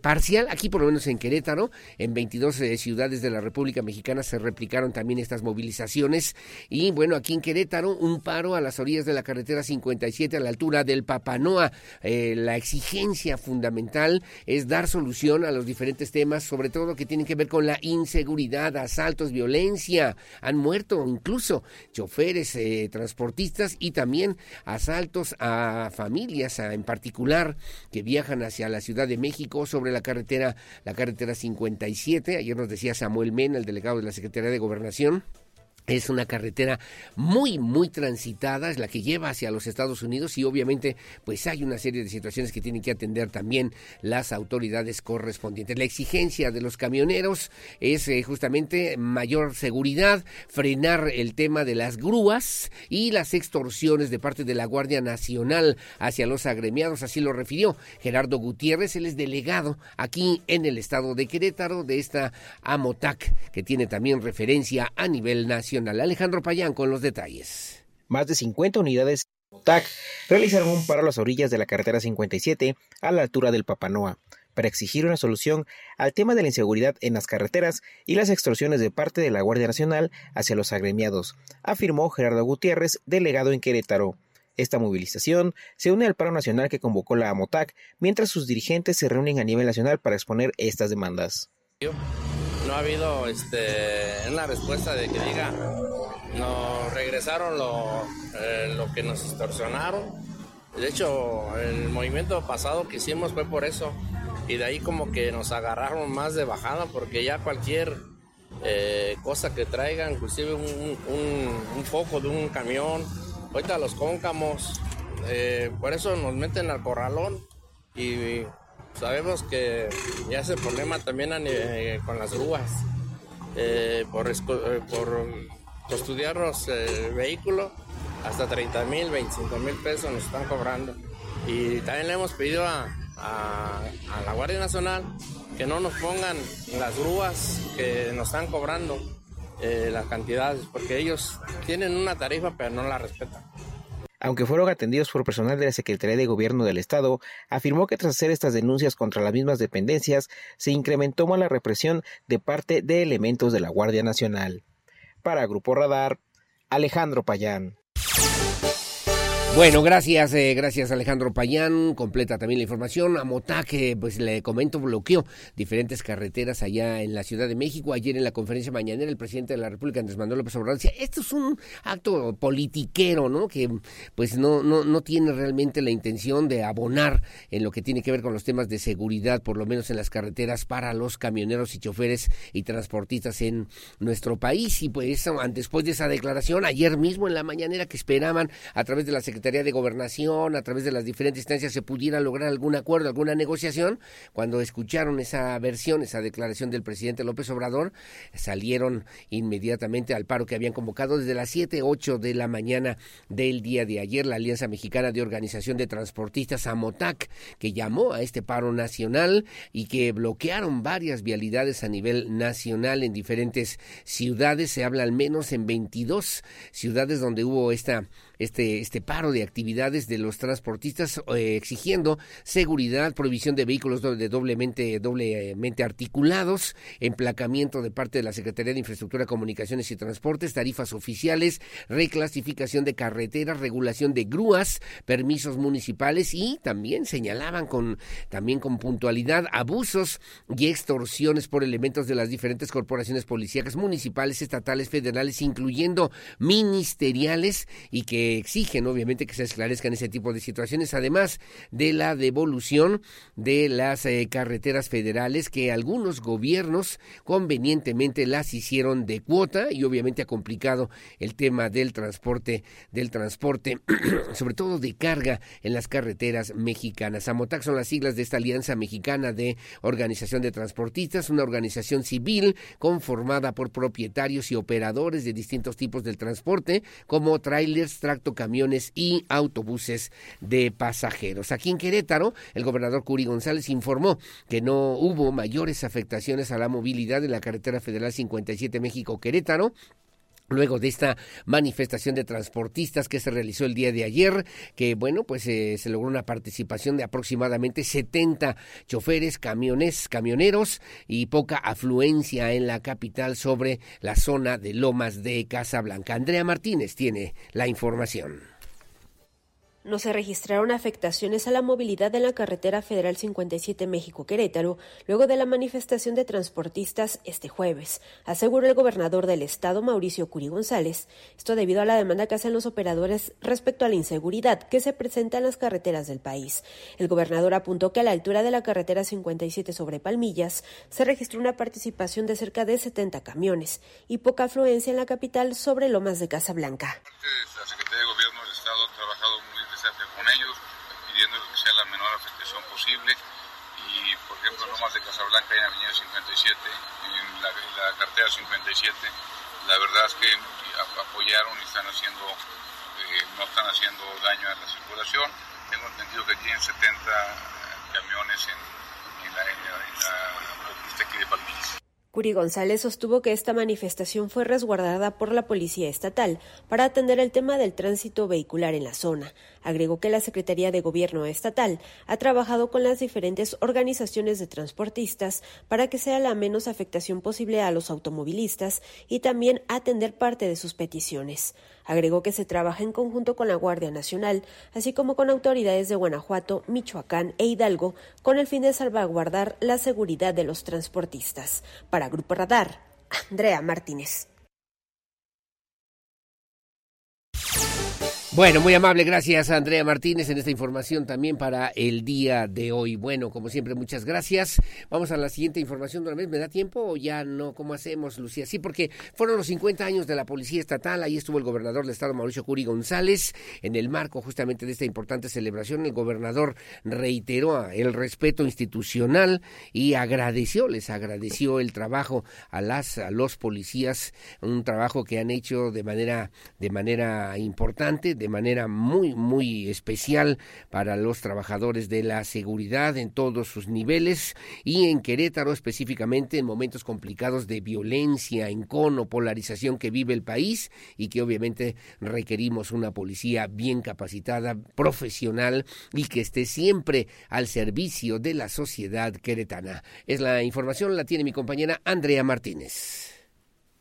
[SPEAKER 1] parcial, aquí por lo menos en Querétaro, en 22 eh, ciudades de la República Mexicana se replicaron también estas movilizaciones y bueno, aquí en Querétaro un paro a las orillas de la carretera 57 a la altura del Papanoa. Eh, la exigencia fundamental es dar solución a los diferentes temas, sobre todo que tienen que ver con la inseguridad, asaltos, violencia. Han muerto incluso choferes, transportistas y también asaltos a familias en particular que viajan hacia la Ciudad de México sobre la carretera, la carretera 57. Ayer nos decía Samuel Mena, el delegado de la Secretaría de Gobernación, es una carretera muy, muy transitada, es la que lleva hacia los Estados Unidos y obviamente pues hay una serie de situaciones que tienen que atender también las autoridades correspondientes. La exigencia de los camioneros es eh, justamente mayor seguridad, frenar el tema de las grúas y las extorsiones de parte de la Guardia Nacional hacia los agremiados, así lo refirió Gerardo Gutiérrez, él es delegado aquí en el estado de Querétaro de esta AMOTAC que tiene también referencia a nivel nacional. Alejandro Payán con los detalles.
[SPEAKER 6] Más de 50 unidades TAC realizaron un paro a las orillas de la carretera 57 a la altura del Papanoa para exigir una solución al tema de la inseguridad en las carreteras y las extorsiones de parte de la Guardia Nacional hacia los agremiados, afirmó Gerardo Gutiérrez, delegado en Querétaro. Esta movilización se une al paro nacional que convocó la AMOTAC, mientras sus dirigentes se reúnen a nivel nacional para exponer estas demandas
[SPEAKER 7] no ha habido este, una respuesta de que diga, nos regresaron lo, eh, lo que nos extorsionaron. De hecho, el movimiento pasado que hicimos fue por eso. Y de ahí como que nos agarraron más de bajada porque ya cualquier eh, cosa que traigan, inclusive un, un, foco de un camión, ahorita los cóncamos, eh, por eso nos meten al corralón y Sabemos que ya ese problema también eh, con las grúas, eh, por, eh, por estudiarnos el vehículo, hasta 30 mil, 25 mil pesos nos están cobrando. Y también le hemos pedido a, la Guardia Nacional que no nos pongan las grúas que nos están cobrando las cantidades, porque ellos tienen una tarifa pero no la respetan
[SPEAKER 6] aunque fueron atendidos por personal de la Secretaría de Gobierno del Estado, afirmó que tras hacer estas denuncias contra las mismas dependencias, se incrementó más la represión de parte de elementos de la Guardia Nacional. Para Grupo Radar, Alejandro Payán.
[SPEAKER 1] Bueno, gracias, eh, gracias Alejandro Payán. Completa también la información. Amotaque, pues le comento, bloqueó diferentes carreteras allá en la Ciudad de México. Ayer en la conferencia mañanera, el presidente de la República, Andrés Manuel López Obrador, decía, esto es un acto politiquero, ¿no? Que pues no, no, no tiene realmente la intención de abonar en lo que tiene que ver con los temas de seguridad, por lo menos en las carreteras para los camioneros y choferes y transportistas en nuestro país. Y pues después de esa declaración, ayer mismo en la mañanera que esperaban a través de la Secretaría de Gobernación, a través de las diferentes instancias, se pudiera lograr algún acuerdo, alguna negociación. Cuando escucharon esa versión, esa declaración del presidente López Obrador, salieron inmediatamente al paro que habían convocado desde las 7, 8 de la mañana del día de ayer, la Alianza Mexicana de Organización de Transportistas, AMOTAC, que llamó a este paro nacional y que bloquearon varias vialidades a nivel nacional en diferentes ciudades. Se habla al menos en 22 ciudades donde hubo esta este, este paro de actividades de los transportistas eh, exigiendo seguridad, prohibición de vehículos de doblemente, doblemente articulados, emplacamiento de parte de la Secretaría de Infraestructura, Comunicaciones y Transportes, tarifas oficiales, reclasificación de carreteras, regulación de grúas, permisos municipales y también señalaban con, también con puntualidad abusos y extorsiones por elementos de las diferentes corporaciones policíacas municipales, estatales, federales, incluyendo ministeriales y que exigen obviamente que se esclarezcan ese tipo de situaciones, además de la devolución de las eh, carreteras federales que algunos gobiernos convenientemente las hicieron de cuota y obviamente ha complicado el tema del transporte, del transporte, [clears throat] sobre todo de carga en las carreteras mexicanas. AMOTAC son las siglas de esta Alianza Mexicana de Organización de Transportistas, una organización civil conformada por propietarios y operadores de distintos tipos del transporte, como trailers, tractocamiones y autobuses de pasajeros. Aquí en Querétaro, el gobernador Curi González informó que no hubo mayores afectaciones a la movilidad de la carretera federal 57 México-Querétaro Luego de esta manifestación de transportistas que se realizó el día de ayer, que bueno, pues eh, se logró una participación de aproximadamente 70 choferes, camiones, camioneros y poca afluencia en la capital sobre la zona de Lomas de Casablanca. Andrea Martínez tiene la información.
[SPEAKER 8] No se registraron afectaciones a la movilidad en la carretera federal 57 México-Querétaro luego de la manifestación de transportistas este jueves, aseguró el gobernador del estado Mauricio Curi González. Esto debido a la demanda que hacen los operadores respecto a la inseguridad que se presenta en las carreteras del país. El gobernador apuntó que a la altura de la carretera 57 sobre Palmillas se registró una participación de cerca de 70 camiones y poca afluencia en la capital sobre Lomas de Casablanca.
[SPEAKER 9] La Secretaría de Gobierno del Estado ha trabajado muy con ellos, pidiendo que sea la menor afectación posible. Y, por ejemplo, en Lomas de Casablanca y en Avenida 57, en la, la cartera 57, la verdad es que apoyaron y están haciendo, eh, no están haciendo daño a la circulación. Tengo entendido que tienen 70 camiones en, en la, en en autopista aquí de Palmillas.
[SPEAKER 8] Curi González sostuvo que esta manifestación fue resguardada por la Policía Estatal para atender el tema del tránsito vehicular en la zona. Agregó que la Secretaría de Gobierno Estatal ha trabajado con las diferentes organizaciones de transportistas para que sea la menos afectación posible a los automovilistas y también atender parte de sus peticiones. Agregó que se trabaja en conjunto con la Guardia Nacional, así como con autoridades de Guanajuato, Michoacán e Hidalgo, con el fin de salvaguardar la seguridad de los transportistas. Para Grupo Radar, Andrea Martínez.
[SPEAKER 1] Bueno, muy amable, gracias a Andrea Martínez en esta información también para el día de hoy. Bueno, como siempre, muchas gracias. Vamos a la siguiente información de una vez. ¿Me da tiempo o ya no? ¿Cómo hacemos, Lucía? Sí, porque fueron los 50 años de la Policía Estatal. Ahí estuvo el gobernador del Estado, Mauricio Curi González. En el marco justamente de esta importante celebración, el gobernador reiteró el respeto institucional y agradeció, les agradeció el trabajo a las a los policías, un trabajo que han hecho de manera de manera importante, manera muy, muy especial para los trabajadores de la seguridad en todos sus niveles y en Querétaro específicamente en momentos complicados de violencia, encono, polarización que vive el país y que obviamente requerimos una policía bien capacitada, profesional y que esté siempre al servicio de la sociedad queretana. Es la información, la tiene mi compañera Andrea Martínez.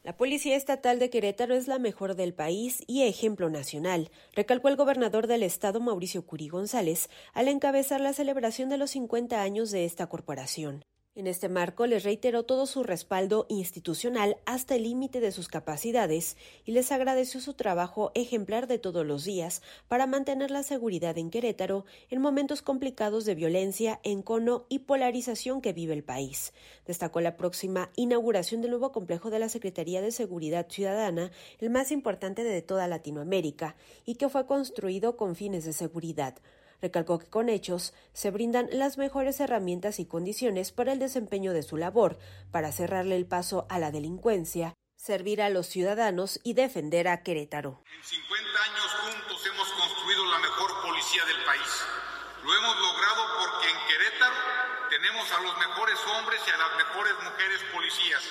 [SPEAKER 8] La Policía Estatal de Querétaro es la mejor del país y ejemplo nacional, recalcó el gobernador del estado Mauricio Curi González al encabezar la celebración de los 50 años de esta corporación. En este marco les reiteró todo su respaldo institucional hasta el límite de sus capacidades y les agradeció su trabajo ejemplar de todos los días para mantener la seguridad en Querétaro en momentos complicados de violencia, encono y polarización que vive el país. Destacó la próxima inauguración del nuevo complejo de la Secretaría de Seguridad Ciudadana, el más importante de toda Latinoamérica, y que fue construido con fines de seguridad. Recalcó que con hechos se brindan las mejores herramientas y condiciones para el desempeño de su labor, para cerrarle el paso a la delincuencia, servir a los ciudadanos y defender a Querétaro.
[SPEAKER 9] En 50 años juntos hemos construido la mejor policía del país. Lo hemos logrado porque en Querétaro tenemos a los mejores hombres y a las mejores mujeres policías.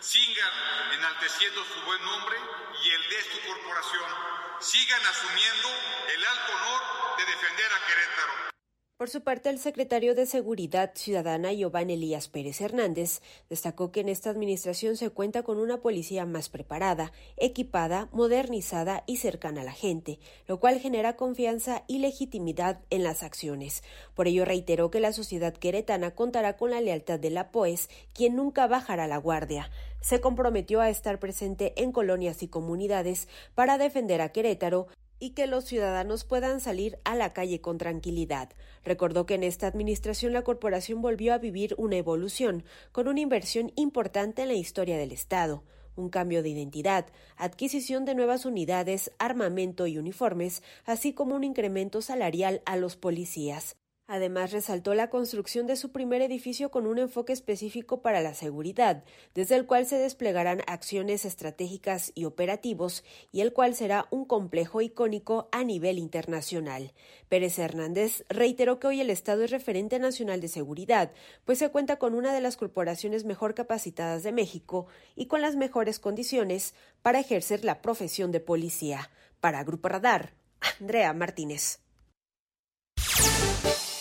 [SPEAKER 9] Sigan enalteciendo su buen nombre y el de su corporación. Sigan asumiendo el alto honor de defender a Querétaro.
[SPEAKER 8] Por su parte, el secretario de Seguridad Ciudadana, Giovanni Elías Pérez Hernández, destacó que en esta administración se cuenta con una policía más preparada, equipada, modernizada y cercana a la gente, lo cual genera confianza y legitimidad en las acciones. Por ello, reiteró que la sociedad queretana contará con la lealtad de la POES, quien nunca bajará la guardia. Se comprometió a estar presente en colonias y comunidades para defender a Querétaro y que los ciudadanos puedan salir a la calle con tranquilidad. Recordó que en esta administración la corporación volvió a vivir una evolución, con una inversión importante en la historia del Estado un cambio de identidad, adquisición de nuevas unidades, armamento y uniformes, así como un incremento salarial a los policías. Además, resaltó la construcción de su primer edificio con un enfoque específico para la seguridad, desde el cual se desplegarán acciones estratégicas y operativos, y el cual será un complejo icónico a nivel internacional. Pérez Hernández reiteró que hoy el Estado es referente nacional de seguridad, pues se cuenta con una de las corporaciones mejor capacitadas de México y con las mejores condiciones para ejercer la profesión de policía. Para Grupo Radar, Andrea Martínez.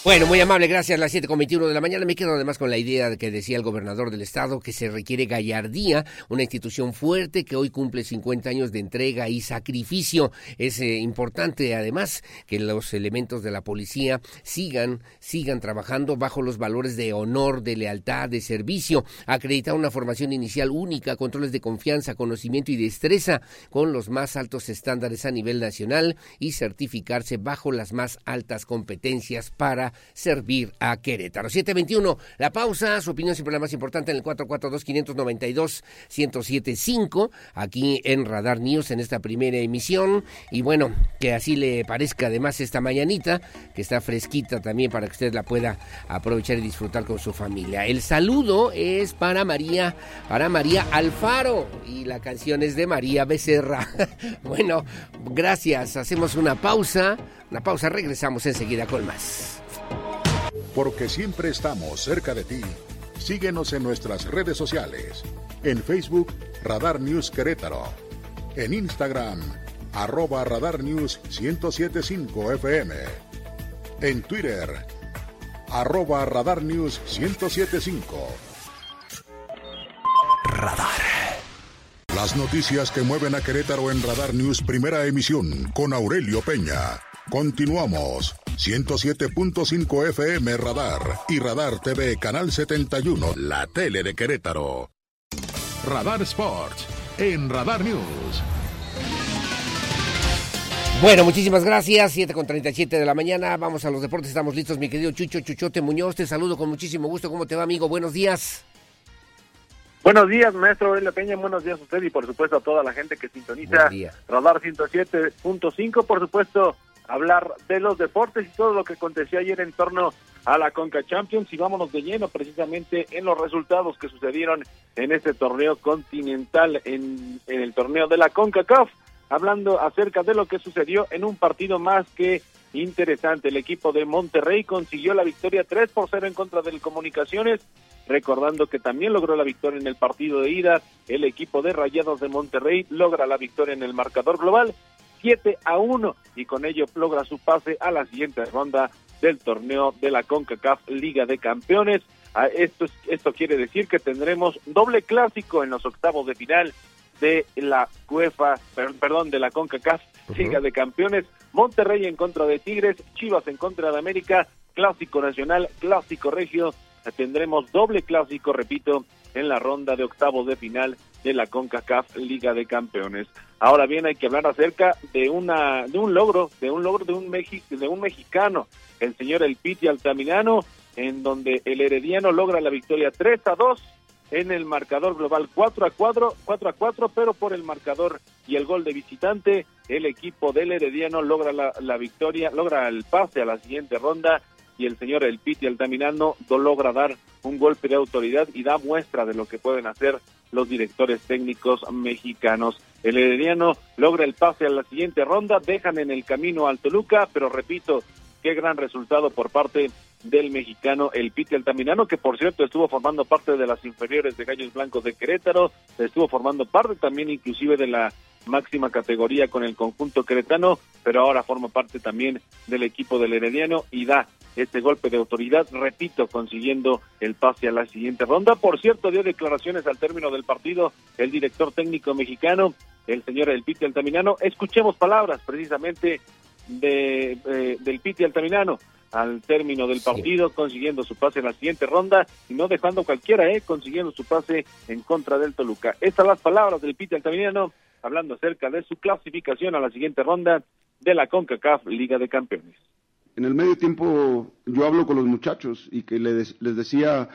[SPEAKER 1] Bueno, muy amable, gracias. Las 7.21 de la mañana. Me quedo además con la idea que decía el gobernador del estado, que se requiere gallardía, una institución fuerte que hoy cumple 50 años de entrega y sacrificio. Es eh, importante además que los elementos de la policía sigan, sigan trabajando bajo los valores de honor, de lealtad, de servicio, acreditar una formación inicial única, controles de confianza, conocimiento y destreza con los más altos estándares a nivel nacional y certificarse bajo las más altas competencias para servir a Querétaro. 721, la pausa, su opinión siempre la más importante en el 442-592-1075, aquí en Radar News en esta primera emisión. Y bueno, que así le parezca además esta mañanita, que está fresquita también para que usted la pueda aprovechar y disfrutar con su familia. El saludo es para María, para María Alfaro y la canción es de María Becerra. [laughs] bueno, gracias, hacemos una pausa, una pausa, regresamos enseguida con más.
[SPEAKER 3] Porque siempre estamos cerca de ti. Síguenos en nuestras redes sociales. En Facebook, Radar News Querétaro. En Instagram, arroba Radar News 1075 FM. En Twitter, arroba Radar News 1075. Radar. Las noticias que mueven a Querétaro en Radar News Primera Emisión con Aurelio Peña. Continuamos. 107.5 FM Radar y Radar TV Canal 71, la tele de Querétaro. Radar Sports en Radar News.
[SPEAKER 1] Bueno, muchísimas gracias. 7 con 37 de la mañana. Vamos a los deportes. Estamos listos, mi querido Chucho Chuchote Muñoz. Te saludo con muchísimo gusto. ¿Cómo te va, amigo? Buenos días.
[SPEAKER 10] Buenos días, maestro Aurelio Peña. Buenos días a usted y, por supuesto, a toda la gente que sintoniza Radar 107.5. Por supuesto, hablar de los deportes y todo lo que aconteció ayer en torno a la Conca Champions y vámonos de lleno precisamente en los resultados que sucedieron en este torneo continental en, en el torneo de la CONCACAF, hablando acerca de lo que sucedió en un partido más que interesante. El equipo de Monterrey consiguió la victoria 3 por 0 en contra del Comunicaciones, recordando que también logró la victoria en el partido de ida. El equipo de Rayados de Monterrey logra la victoria en el marcador global 7 a 1 y con ello logra su pase a la siguiente ronda del torneo de la CONCACAF Liga de Campeones. Ah, esto, esto quiere decir que tendremos doble clásico en los octavos de final de la UEFA, perdón, de la CONCACAF Liga de Campeones. Monterrey en contra de Tigres, Chivas en contra de América, clásico nacional, clásico regio. Tendremos doble clásico, repito, en la ronda de octavos de final de la CONCACAF Liga de Campeones. Ahora bien, hay que hablar acerca de una de un logro, de un logro de un de un mexicano, el señor El Piti Altamirano, en donde el Herediano logra la victoria 3 a 2 en el marcador global 4 a 4, 4 a 4, pero por el marcador y el gol de visitante, el equipo del Herediano logra la victoria, logra el pase a la siguiente ronda y el señor El Piti Altamirano logra dar un golpe de autoridad y da muestra de lo que pueden hacer los directores técnicos mexicanos. El Herediano logra el pase a la siguiente ronda, dejan en el camino al Toluca, pero repito, qué gran resultado por parte del mexicano El Piti Altamirano, que por cierto estuvo formando parte de las inferiores de Gallos Blancos de Querétaro, estuvo formando parte también inclusive de la máxima categoría con el conjunto queretano, pero ahora forma parte también del equipo del Herediano y da este golpe de autoridad, repito, consiguiendo el pase a la siguiente ronda. Por cierto, dio declaraciones al término del partido el director técnico mexicano, el señor El Piti Altamirano. Escuchemos palabras precisamente de, eh, del Piti Altamirano al término del partido, consiguiendo su pase en la siguiente ronda y no dejando cualquiera, eh, consiguiendo su pase en contra del Toluca. Estas las palabras del Piti Altamirano hablando acerca de su clasificación a la siguiente ronda de la CONCACAF Liga de Campeones.
[SPEAKER 11] En el medio tiempo yo hablo con los muchachos y que les, decía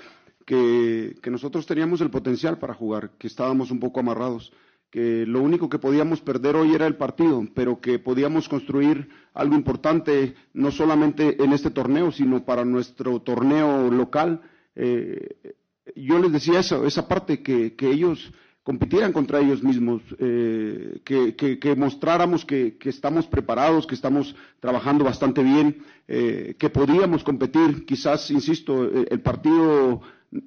[SPEAKER 11] que, que nosotros teníamos el potencial para jugar, que estábamos un poco amarrados que lo único que podíamos perder hoy era el partido, pero que podíamos construir algo importante, no solamente en este torneo, sino para nuestro torneo local. Eh, yo les decía eso, esa parte, que, ellos compitieran contra ellos mismos, eh, que, mostráramos que, estamos preparados, que estamos trabajando bastante bien, eh, que podíamos competir. Quizás, insisto, el partido,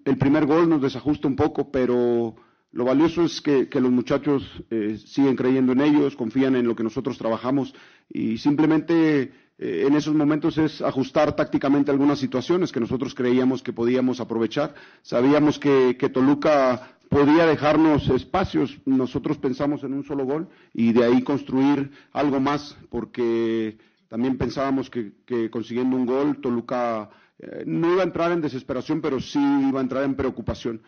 [SPEAKER 11] el primer gol nos desajusta un poco, pero lo valioso es que, los muchachos eh, siguen creyendo en ellos, confían en lo que nosotros trabajamos y simplemente eh, en esos momentos es ajustar tácticamente algunas situaciones que nosotros creíamos que podíamos aprovechar. Sabíamos que, Toluca podía dejarnos espacios, nosotros pensamos en un solo gol y de ahí construir algo más porque también pensábamos que, consiguiendo un gol Toluca eh, no iba a entrar en desesperación, pero sí iba a entrar en preocupación.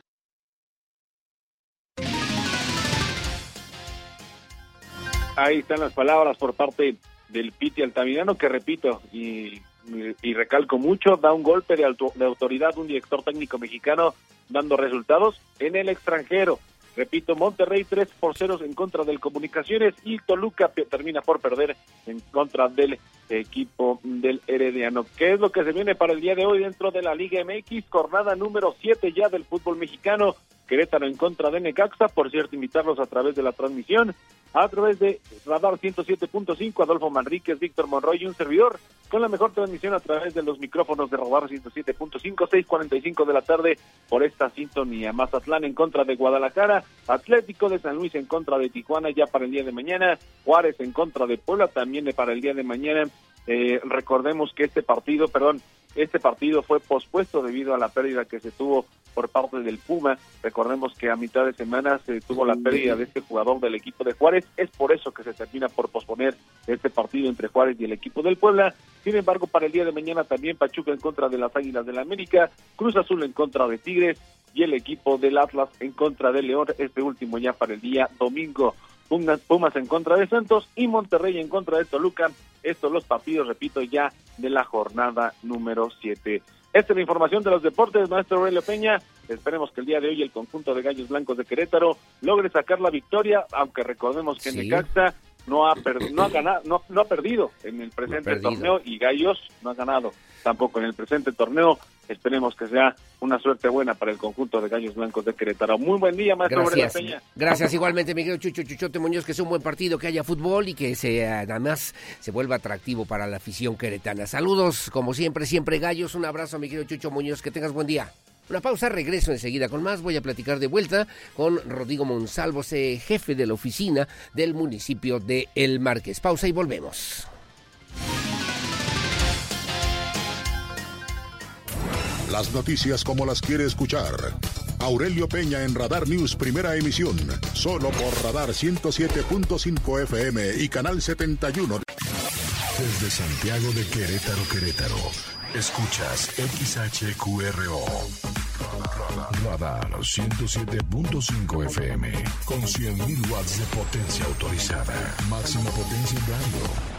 [SPEAKER 10] Ahí están las palabras por parte del Piti Altamirano, que repito y, recalco mucho, da un golpe de, de autoridad un director técnico mexicano dando resultados en el extranjero. Repito, Monterrey 3 por 0 en contra del Comunicaciones y Toluca termina por perder en contra del equipo del Herediano. ¿Qué es lo que se viene para el día de hoy dentro de la Liga MX? Jornada número 7 ya del fútbol mexicano. Querétaro en contra de Necaxa. Por cierto, invitarlos a través de la transmisión a través de Radar 107.5, Adolfo Manríquez, Víctor Monroy y un servidor, con la mejor transmisión a través de los micrófonos de Radar 107.5, 6.45 de la tarde por esta sintonía. Mazatlán en contra de Guadalajara, Atlético de San Luis en contra de Tijuana ya para el día de mañana, Juárez en contra de Puebla también para el día de mañana. Eh, recordemos que este partido, perdón, este partido fue pospuesto debido a la pérdida que se tuvo por parte del Puma. Recordemos que a mitad de semana se tuvo la pérdida de este jugador del equipo de Juárez. Es por eso que se termina por posponer este partido entre Juárez y el equipo del Puebla. Sin embargo, para el día de mañana también Pachuca en contra de las Águilas del la América, Cruz Azul en contra de Tigres y el equipo del Atlas en contra de León. Este último ya para el día domingo. Pumas en contra de Santos y Monterrey en contra de Toluca. Estos los partidos, repito, ya de la jornada número 7. Esta es la información de los deportes, maestro Aurelio Peña. Esperemos que el día de hoy el conjunto de Gallos Blancos de Querétaro logre sacar la victoria, aunque recordemos que Necaxa no ha, no ha ganado, no, no, ha perdido en el presente torneo y Gallos no ha ganado tampoco en el presente torneo. Esperemos que sea una suerte buena para el conjunto de Gallos Blancos de Querétaro. Muy buen día, maestro
[SPEAKER 1] Gracias.
[SPEAKER 10] Peña.
[SPEAKER 1] Gracias igualmente, mi querido Chucho Chuchote Muñoz, que sea un buen partido, que haya fútbol y que sea, además se vuelva atractivo para la afición queretana. Saludos, como siempre, siempre Gallos. Un abrazo, mi querido Chucho Muñoz, que tengas buen día. Una pausa, regreso enseguida con más. Voy a platicar de vuelta con Rodrigo Monsalvo, jefe de la oficina del municipio de El Marqués. Pausa y volvemos.
[SPEAKER 3] Las noticias como las quiere escuchar. Aurelio Peña en Radar News, primera emisión. Solo por Radar 107.5 FM y Canal 71.
[SPEAKER 12] Desde Santiago de Querétaro, Querétaro. Escuchas XHQRO. Radar 107.5 FM. Con 100.000 watts de potencia autorizada. Máxima potencia en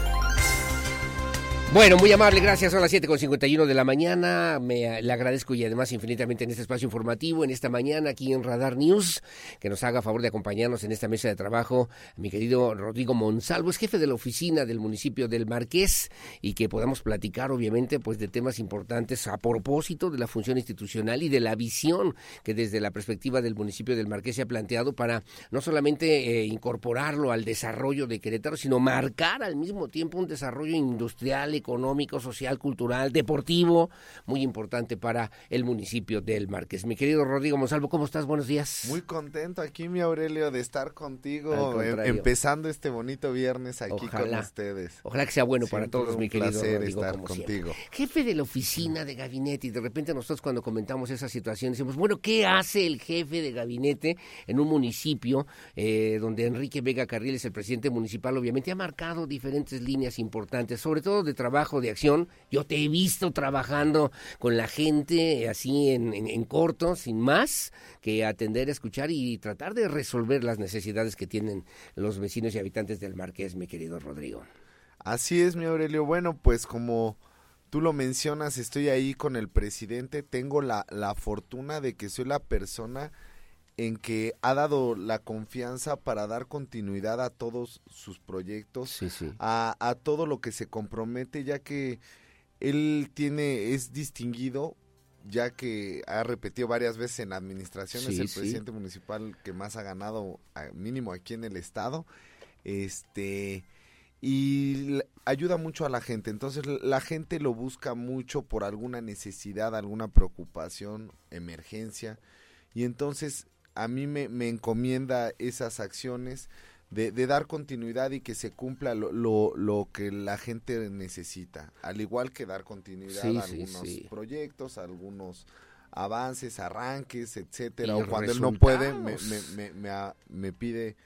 [SPEAKER 1] Bueno, muy amable, gracias. Son las 7.51 de la mañana. Me, le agradezco y además infinitamente en este espacio informativo, en esta mañana aquí en Radar News, que nos haga favor de acompañarnos en esta mesa de trabajo mi querido Rodrigo Monsalvo, es jefe de la oficina del municipio del Marqués y que podamos platicar obviamente pues de temas importantes a propósito de la función institucional y de la visión que desde la perspectiva del municipio del Marqués se ha planteado para no solamente eh, incorporarlo al desarrollo de Querétaro, sino marcar al mismo tiempo un desarrollo industrial, económico, social, cultural, deportivo, muy importante para el municipio del Marqués. Mi querido Rodrigo Monsalvo, ¿cómo estás? Buenos días.
[SPEAKER 13] Muy contento aquí, mi Aurelio, de estar contigo, em, empezando este bonito viernes aquí con ustedes.
[SPEAKER 1] Ojalá que sea bueno para todos, mi querido Rodrigo,
[SPEAKER 13] estar contigo.
[SPEAKER 1] Jefe de la oficina de gabinete, y de repente nosotros cuando comentamos esa situación decimos, bueno, ¿qué hace el jefe de gabinete en un municipio eh, donde Enrique Vega Carril es el presidente municipal? Obviamente ha marcado diferentes líneas importantes, sobre todo de trabajo, de acción. Yo te he visto trabajando con la gente así en, en corto, sin más, que atender, escuchar y tratar de resolver las necesidades que tienen los vecinos y habitantes del Marqués, mi querido Rodrigo.
[SPEAKER 13] Así es, mi Aurelio. Bueno, pues como tú lo mencionas, estoy ahí con el presidente. Tengo la, la fortuna de que soy la persona en que ha dado la confianza para dar continuidad a todos sus proyectos, A, a todo lo que se compromete, ya que él tiene, es distinguido ya que ha repetido varias veces en la administración, es el presidente municipal que más ha ganado, mínimo aquí en el estado, este, y ayuda mucho a la gente, entonces la gente lo busca mucho por alguna necesidad, alguna preocupación, emergencia, y entonces a mí me, me encomienda esas acciones, de, de, dar continuidad y que se cumpla lo, lo, que la gente necesita, al igual que dar continuidad a algunos proyectos, a algunos avances, arranques, etcétera, o cuando él no puede me, me, me, me pide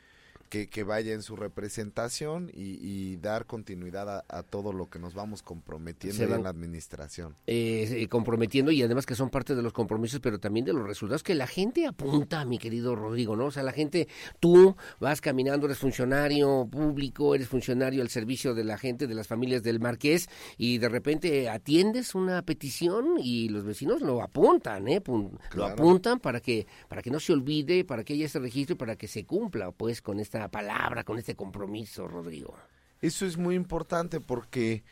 [SPEAKER 13] que, vaya en su representación y, dar continuidad a, todo lo que nos vamos comprometiendo en la administración.
[SPEAKER 1] Eh, comprometiendo y además que son parte de los compromisos, pero también de los resultados que la gente apunta, mi querido Rodrigo, ¿no? O sea, la gente, tú vas caminando, eres funcionario público, eres funcionario al servicio de la gente, de las familias del Marqués, y de repente atiendes una petición y los vecinos lo apuntan, ¿eh? Lo apuntan para que, para que no se olvide, para que haya ese registro y para que se cumpla, pues, con esta palabra, con este compromiso, Rodrigo.
[SPEAKER 13] Eso es muy importante porque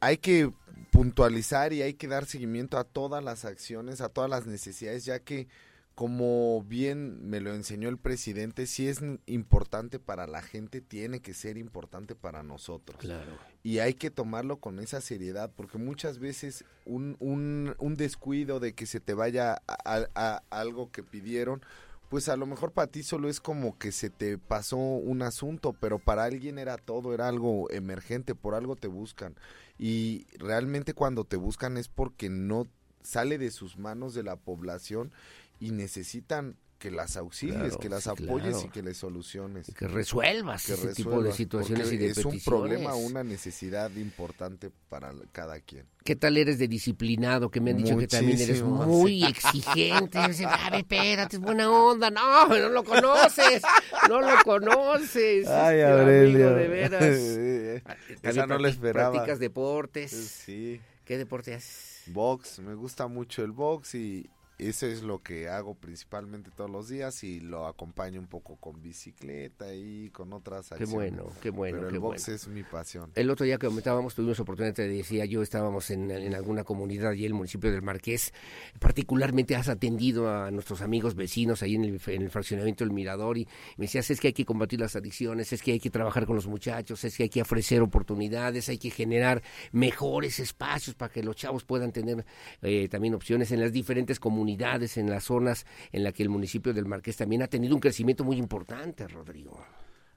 [SPEAKER 13] hay que puntualizar y hay que dar seguimiento a todas las acciones, a todas las necesidades, ya que como bien me lo enseñó el presidente, si es importante para la gente, tiene que ser importante para nosotros.
[SPEAKER 1] Claro.
[SPEAKER 13] Y hay que tomarlo con esa seriedad, porque muchas veces un, un, un descuido de que se te vaya a algo que pidieron, pues a lo mejor para ti solo es como que se te pasó un asunto, pero para alguien era todo, era algo emergente, por algo te buscan. Y realmente cuando te buscan es porque no sale de sus manos de la población y necesitan que las auxilies, que las apoyes y que les soluciones.
[SPEAKER 1] Que resuelvas ese tipo de situaciones y de
[SPEAKER 13] es un problema, una necesidad importante para cada quien.
[SPEAKER 1] ¿Qué tal eres de disciplinado? Que me han dicho que también eres muy [laughs] exigente. a ver, espérate, es buena onda. No, no lo conoces. No lo conoces.
[SPEAKER 13] Ay, Aurelio.
[SPEAKER 1] de veras. [laughs]
[SPEAKER 13] Esa no lo esperaba.
[SPEAKER 1] ¿Practicas deportes?
[SPEAKER 13] Sí.
[SPEAKER 1] ¿Qué deporte haces?
[SPEAKER 13] Box. Me gusta mucho el box y, eso es lo que hago principalmente todos los días y lo acompaño un poco con bicicleta y con otras
[SPEAKER 1] acciones. Qué bueno, qué bueno.
[SPEAKER 13] Pero el
[SPEAKER 1] box
[SPEAKER 13] es mi pasión.
[SPEAKER 1] El otro día que comentábamos, tuvimos oportunidad, te decía yo, estábamos en, alguna comunidad y el municipio del Marqués. Particularmente has atendido a nuestros amigos vecinos ahí en el, fraccionamiento del Mirador y me decías, es que hay que combatir las adicciones, es que hay que trabajar con los muchachos, es que hay que ofrecer oportunidades, hay que generar mejores espacios para que los chavos puedan tener eh, también opciones en las diferentes comunidades comunidades, en las zonas en las que el municipio del Marqués también ha tenido un crecimiento muy importante, Rodrigo.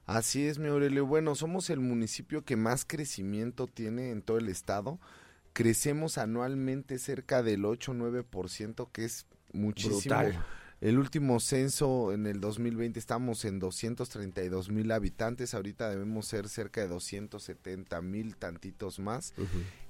[SPEAKER 13] Así es, mi Aurelio. Bueno, somos el municipio que más crecimiento tiene en todo el estado. Crecemos anualmente cerca del 8-9%, que es muchísimo. El último censo en el 2020 estamos en 232 mil habitantes, ahorita debemos ser cerca de 270 mil tantitos más.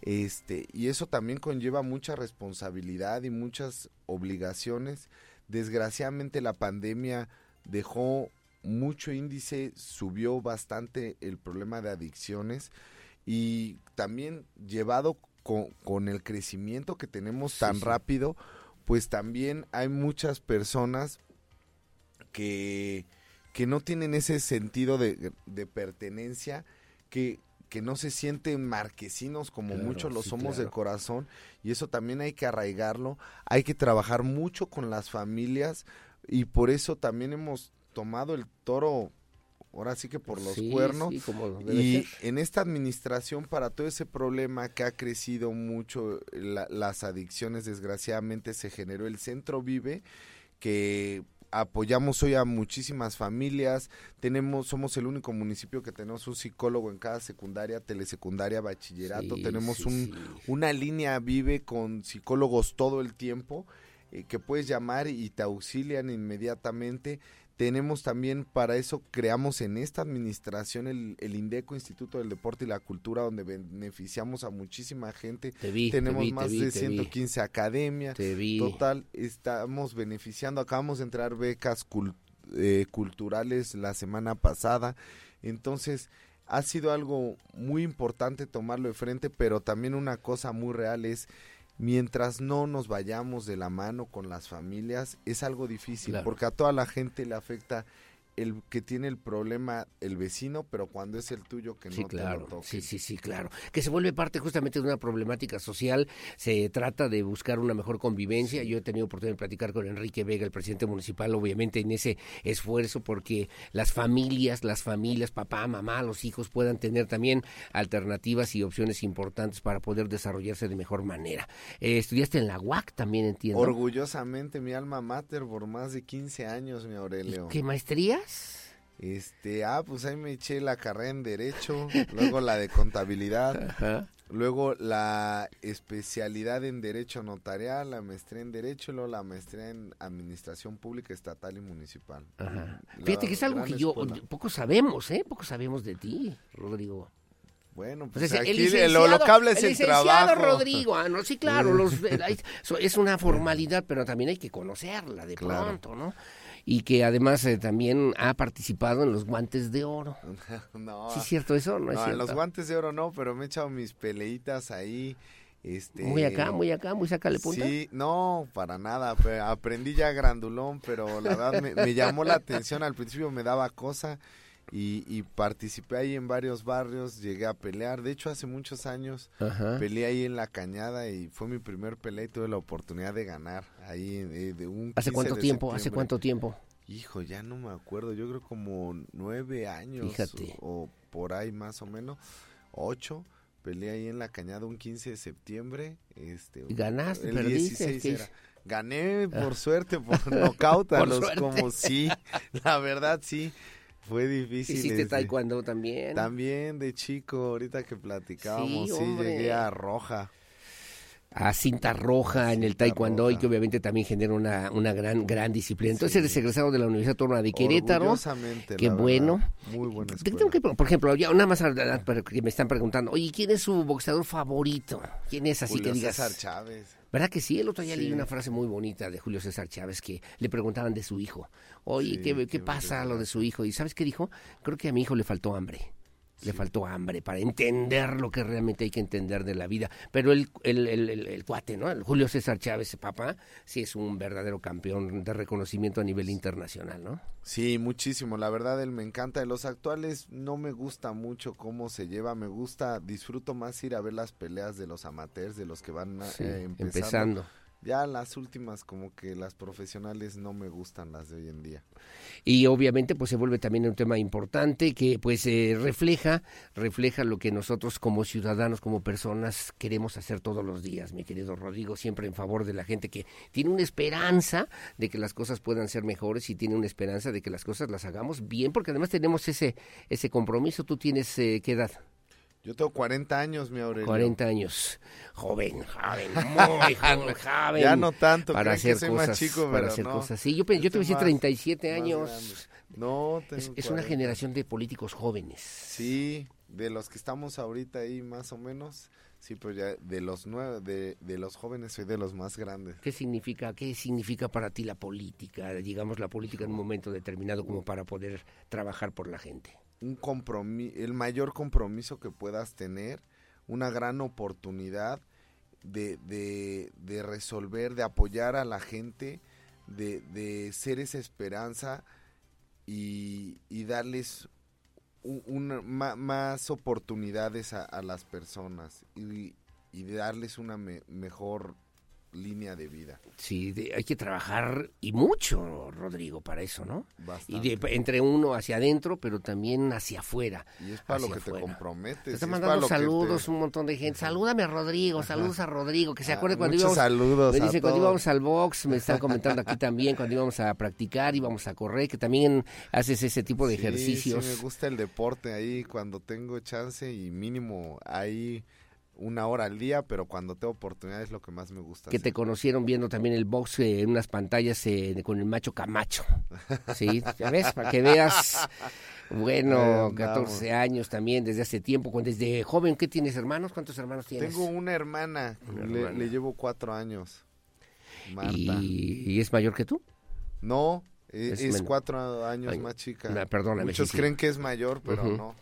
[SPEAKER 13] Este, y eso también conlleva mucha responsabilidad y muchas obligaciones. Desgraciadamente la pandemia dejó mucho índice, subió bastante el problema de adicciones y también llevado con, el crecimiento que tenemos tan rápido pues también hay muchas personas que, que no tienen ese sentido de, pertenencia, que, que no se sienten marquesinos como muchos lo somos de corazón y eso también hay que arraigarlo, hay que trabajar mucho con las familias y por eso también hemos tomado el toro ahora sí que por los cuernos. y en esta administración, para todo ese problema que ha crecido mucho, las adicciones, desgraciadamente se generó el Centro Vive, que apoyamos hoy a muchísimas familias. Tenemos, somos el único municipio que tenemos un psicólogo en cada secundaria, telesecundaria, bachillerato. tenemos un, una línea vive con psicólogos todo el tiempo eh, que puedes llamar y te auxilian inmediatamente. Tenemos también, para eso creamos en esta administración el, INDECO, Instituto del Deporte y la Cultura, donde beneficiamos a muchísima gente. Tenemos más de 115 academias. Total, estamos beneficiando, acabamos de entrar becas eh, culturales la semana pasada. Entonces, ha sido algo muy importante tomarlo de frente, pero también una cosa muy real es mientras no nos vayamos de la mano con las familias, es algo difícil, porque a toda la gente le afecta el que tiene el problema el vecino, pero cuando es el tuyo que no
[SPEAKER 1] claro,
[SPEAKER 13] te lo
[SPEAKER 1] Sí, sí, sí, claro. Que se vuelve parte justamente de una problemática social. Se trata de buscar una mejor convivencia. Yo he tenido oportunidad de platicar con Enrique Vega, el presidente municipal, obviamente en ese esfuerzo porque las familias, las familias, papá, mamá, los hijos puedan tener también alternativas y opciones importantes para poder desarrollarse de mejor manera. Eh, estudiaste en la UAC también, entiendo.
[SPEAKER 13] Orgullosamente, mi alma mater por más de 15 años, mi Aurelio.
[SPEAKER 1] ¿Qué maestría?
[SPEAKER 13] Este, ah, pues ahí me eché la carrera en Derecho, [laughs] luego la de Contabilidad, luego la especialidad en Derecho Notarial, la maestría en Derecho, y luego la maestría en Administración Pública Estatal y Municipal.
[SPEAKER 1] Fíjate que es algo que yo, poco sabemos, ¿eh? Poco sabemos de ti, Rodrigo.
[SPEAKER 13] Bueno, pues, pues aquí lo, lo, habla es el, trabajo.
[SPEAKER 1] Rodrigo, ah, no, sí, claro, los, [laughs] es una formalidad, pero también hay que conocerla de pronto, ¿no? Y que además eh, también ha participado en los guantes de oro. [laughs]
[SPEAKER 13] no.
[SPEAKER 1] ¿Sí es cierto eso? No, es cierto?
[SPEAKER 13] en los guantes de oro no, pero me he echado mis peleitas ahí. Este,
[SPEAKER 1] muy acá, muy acá, muy sacale punta.
[SPEAKER 13] Sí, no, para nada. Aprendí ya grandulón, pero la verdad me, me llamó la atención. Al principio me daba cosa y, participé ahí en varios barrios, llegué a pelear, de hecho hace muchos años peleé ahí en la cañada y fue mi primer pelea y tuve la oportunidad de ganar ahí de, un
[SPEAKER 1] ¿Hace cuánto tiempo? ¿Hace cuánto tiempo?
[SPEAKER 13] Hijo, ya no me acuerdo, yo creo como nueve años O, por ahí más o menos, ocho, peleé ahí en la cañada un 15 de septiembre. Este,
[SPEAKER 1] ¿Ganaste? El perdiste,
[SPEAKER 13] Gané por suerte, por nocaut, [laughs] como sí, [laughs] la verdad sí. Fue difícil.
[SPEAKER 1] ¿Hiciste taekwondo también?
[SPEAKER 13] También de chico, ahorita que platicábamos, sí, llegué a roja.
[SPEAKER 1] A cinta roja en el taekwondo y que obviamente también genera una, una gran gran disciplina. Entonces eres egresado de la Universidad Autónoma de Querétaro. Qué bueno.
[SPEAKER 13] Muy buena
[SPEAKER 1] por ejemplo, ya nada más que me están preguntando, oye, ¿quién es su boxeador favorito? ¿Quién es así que digas?
[SPEAKER 13] César Chávez.
[SPEAKER 1] ¿Verdad que sí? El otro día leí una frase muy bonita de Julio César Chávez que le preguntaban de su hijo. Oye, ¿qué, qué pasa lo de su hijo? ¿Y sabes qué dijo? Creo que a mi hijo le faltó hambre. Le faltó hambre para entender lo que realmente hay que entender de la vida. Pero el, el, el, el, cuate, ¿no? El Julio César Chávez, papá, sí es un verdadero campeón de reconocimiento a nivel internacional, ¿no?
[SPEAKER 13] Sí, muchísimo. La verdad, él me encanta. De los actuales no me gusta mucho cómo se lleva. Me gusta, disfruto más ir a ver las peleas de los amateurs, de los que van eh, empezando. Ya las últimas, como que las profesionales no me gustan las de hoy en día.
[SPEAKER 1] Y obviamente, pues se vuelve también un tema importante que, pues, eh, refleja, refleja lo que nosotros como ciudadanos, como personas, queremos hacer todos los días, mi querido Rodrigo, siempre en favor de la gente que tiene una esperanza de que las cosas puedan ser mejores y tiene una esperanza de que las cosas las hagamos bien, porque además tenemos ese, ese compromiso. ¿Tú tienes eh, qué edad?
[SPEAKER 13] Yo tengo 40 años, mi Aurelio.
[SPEAKER 1] 40 años. Joven, joven, [laughs] muy joven, joven.
[SPEAKER 13] Ya no tanto,
[SPEAKER 1] para hacer
[SPEAKER 13] que soy
[SPEAKER 1] cosas,
[SPEAKER 13] más chico,
[SPEAKER 1] para hacer cosas. Sí, yo, yo te voy a decir 37 años.
[SPEAKER 13] No,
[SPEAKER 1] es, es una generación de políticos jóvenes.
[SPEAKER 13] Sí, de los que estamos ahorita ahí más o menos. Sí, pues ya de los nueve, de, de los jóvenes soy de los más grandes.
[SPEAKER 1] ¿Qué significa, qué significa para ti la política, digamos la política en un momento determinado como para poder trabajar por la gente?
[SPEAKER 13] Un compromiso, el mayor compromiso que puedas tener, una gran oportunidad de, de, resolver, de apoyar a la gente, de, de ser esa esperanza y, y darles una, más oportunidades a, las personas y, y darles una mejor línea de vida.
[SPEAKER 1] Sí, hay que trabajar y mucho, Rodrigo, para eso, ¿no? Y de, entre uno hacia adentro, pero también hacia afuera.
[SPEAKER 13] Y es para lo que te comprometes. Te
[SPEAKER 1] está mandando saludos un montón de gente. Salúdame a Rodrigo, saludos a Rodrigo, que se ah, acuerde cuando
[SPEAKER 13] íbamos.
[SPEAKER 1] saludos
[SPEAKER 13] Me
[SPEAKER 1] dice, cuando íbamos al box, me están [laughs] comentando aquí también, cuando íbamos a practicar, íbamos a correr, que también haces ese tipo de ejercicios.
[SPEAKER 13] Sí, me gusta el deporte ahí cuando tengo chance y mínimo ahí una hora al día, pero cuando tengo oportunidad es lo que más me gusta.
[SPEAKER 1] Que te conocieron viendo también el box eh, en unas pantallas eh, con el macho Camacho. [laughs] Sí, ya ves, para que veas. Bueno, 14 años también, desde hace tiempo, desde joven, ¿qué tienes hermanos? ¿Cuántos hermanos tienes?
[SPEAKER 13] Tengo una hermana, le, llevo cuatro años.
[SPEAKER 1] Marta. ¿Y, es mayor que tú?
[SPEAKER 13] No, e, es, cuatro años más chica.
[SPEAKER 1] Perdóname.
[SPEAKER 13] Muchos creen que es mayor, pero no.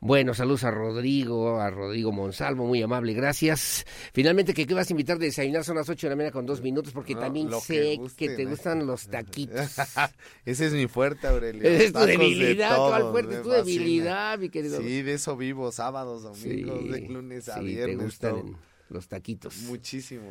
[SPEAKER 1] Bueno, saludos a Rodrigo, a Rodrigo Monsalvo, muy amable, gracias. Finalmente, ¿qué, vas a invitar de desayunar? Son las 8 de la mañana con dos minutos, porque también sé que, te gustan los taquitos. [laughs]
[SPEAKER 13] Ese es mi fuerte, Aurelio. [laughs]
[SPEAKER 1] Es tu debilidad, ¿cuál fuerte? tu debilidad, mi querido.
[SPEAKER 13] Sí, de eso vivo, sábados, domingos, de lunes a viernes. Te
[SPEAKER 1] los taquitos.
[SPEAKER 13] Muchísimo.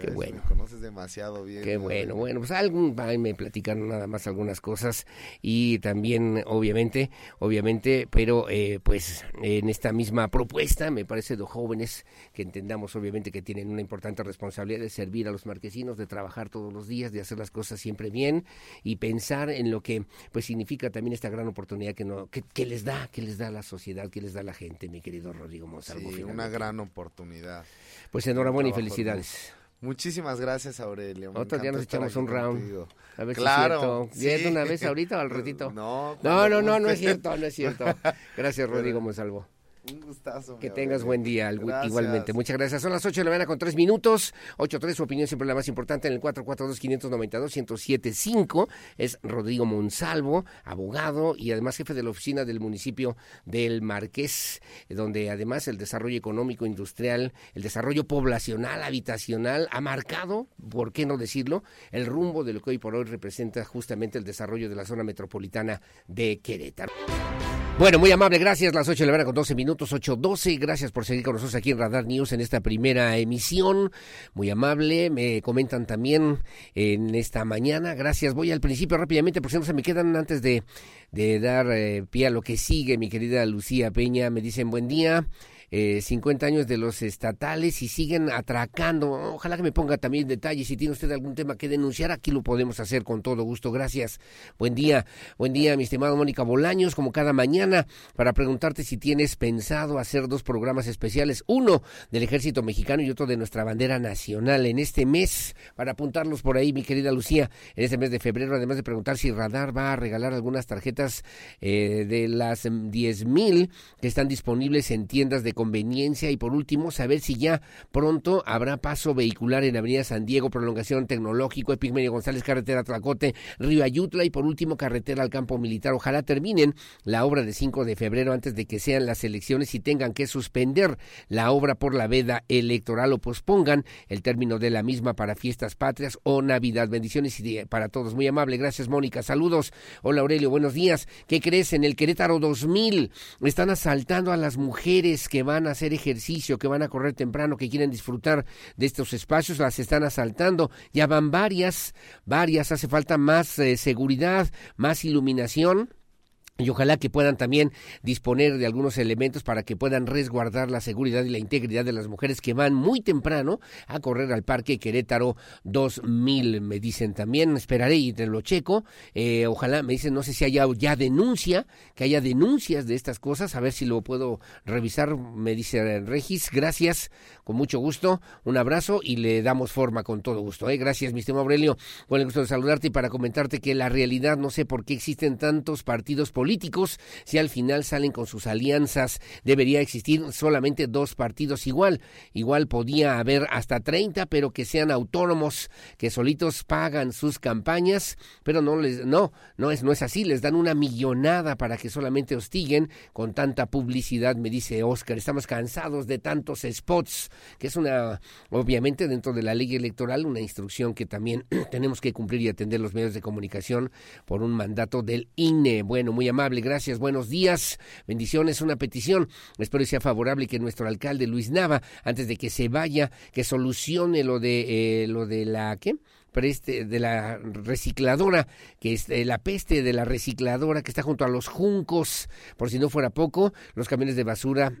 [SPEAKER 1] Qué bueno.
[SPEAKER 13] Me conoces demasiado bien.
[SPEAKER 1] Qué bueno. Bueno, pues algún, me platicaron nada más algunas cosas y también, obviamente, obviamente, pero eh, pues en esta misma propuesta, me parece de jóvenes que entendamos, obviamente, que tienen una importante responsabilidad de servir a los marquesinos, de trabajar todos los días, de hacer las cosas siempre bien y pensar en lo que, pues, significa también esta gran oportunidad que no, que, les da, que les da la sociedad, que les da la gente, mi querido Rodrigo Monsalvo.
[SPEAKER 13] Sí, una gran oportunidad.
[SPEAKER 1] Pues enhorabuena y felicidades.
[SPEAKER 13] Muchísimas gracias, Aurelio.
[SPEAKER 1] Otro día nos echamos un round. A ver claro. Si es cierto. una vez ahorita o al ratito?
[SPEAKER 13] No,
[SPEAKER 1] no, no, no, no es cierto, no es cierto. [laughs] Gracias, Rodrigo Monsalvo.
[SPEAKER 13] Un gustazo.
[SPEAKER 1] Que tengas buen día, igualmente. Muchas gracias. Son las 8 de la mañana con 3 minutos. 8-3, su opinión siempre la más importante en el 442-592-1075. Es Rodrigo Monsalvo, abogado y además jefe de la oficina del municipio del Marqués, donde además el desarrollo económico, industrial, el desarrollo poblacional, habitacional, ha marcado, ¿por qué no decirlo?, el rumbo de lo que hoy por hoy representa justamente el desarrollo de la zona metropolitana de Querétaro. Bueno, muy amable, gracias. Las 8 de la mañana con 12 minutos, 8.12. Gracias por seguir con nosotros aquí en Radar News en esta primera emisión. Muy amable. Me comentan también en esta mañana. Gracias. Voy al principio rápidamente, por si no se me quedan antes de, de dar eh, pie a lo que sigue, mi querida Lucía Peña. Me dicen buen día eh, 50 años de los estatales y siguen atracando. Ojalá que me ponga también detalles. Si tiene usted algún tema que denunciar, aquí lo podemos hacer con todo gusto. Gracias. Buen día. Buen día, mi estimado Mónica Bolaños, como cada mañana, para preguntarte si tienes pensado hacer dos programas especiales, uno del ejército mexicano y otro de nuestra bandera nacional en este mes, para apuntarlos por ahí, mi querida Lucía, en este mes de febrero, además de preguntar si Radar va a regalar algunas tarjetas eh, de las 10 mil que están disponibles en tiendas de conveniencia y por último saber si ya pronto habrá paso vehicular en Avenida San Diego, prolongación tecnológico, Epigmenio González, carretera Tlacote, Río Ayutla y por último carretera al campo militar. Ojalá terminen la obra de 5 de febrero antes de que sean las elecciones y tengan que suspender la obra por la veda electoral o pospongan el término de la misma para fiestas patrias o Navidad. Bendiciones y para todos. Muy amable. Gracias, Mónica. Saludos. Hola, Aurelio. Buenos días. ¿Qué crees? En el Querétaro 2000 están asaltando a las mujeres que van van a hacer ejercicio, que van a correr temprano, que quieren disfrutar de estos espacios, las están asaltando. Ya van varias, varias, hace falta más eh, seguridad, más iluminación y ojalá que puedan también disponer de algunos elementos para que puedan resguardar la seguridad y la integridad de las mujeres que van muy temprano a correr al Parque Querétaro 2000, me dicen. También, esperaré y te lo checo, eh, ojalá, me dicen, no sé si haya ya denuncia, que haya denuncias de estas cosas, a ver si lo puedo revisar, me dice Regis, gracias, con mucho gusto, un abrazo y le damos forma con todo gusto, ¿eh? gracias mi estimado Aurelio, con el gusto de saludarte y para comentarte que la realidad, no sé por qué existen tantos partidos políticos, políticos, si al final salen con sus alianzas, debería existir solamente dos partidos igual. Igual podía haber hasta 30, pero que sean autónomos, que solitos pagan sus campañas, pero no les no, no es no es así, les dan una millonada para que solamente hostiguen con tanta publicidad, me dice Oscar. Estamos cansados de tantos spots, que es una obviamente dentro de la ley electoral una instrucción que también [clears throat] tenemos que cumplir y atender los medios de comunicación por un mandato del INE. Bueno, muy amable, gracias, buenos días, bendiciones, una petición, espero que sea favorable que nuestro alcalde Luis Nava, antes de que se vaya, que solucione lo de, eh, lo de la, ¿qué? Preste, de la recicladora, que es eh, la peste de la recicladora que está junto a los juncos, por si no fuera poco, los camiones de basura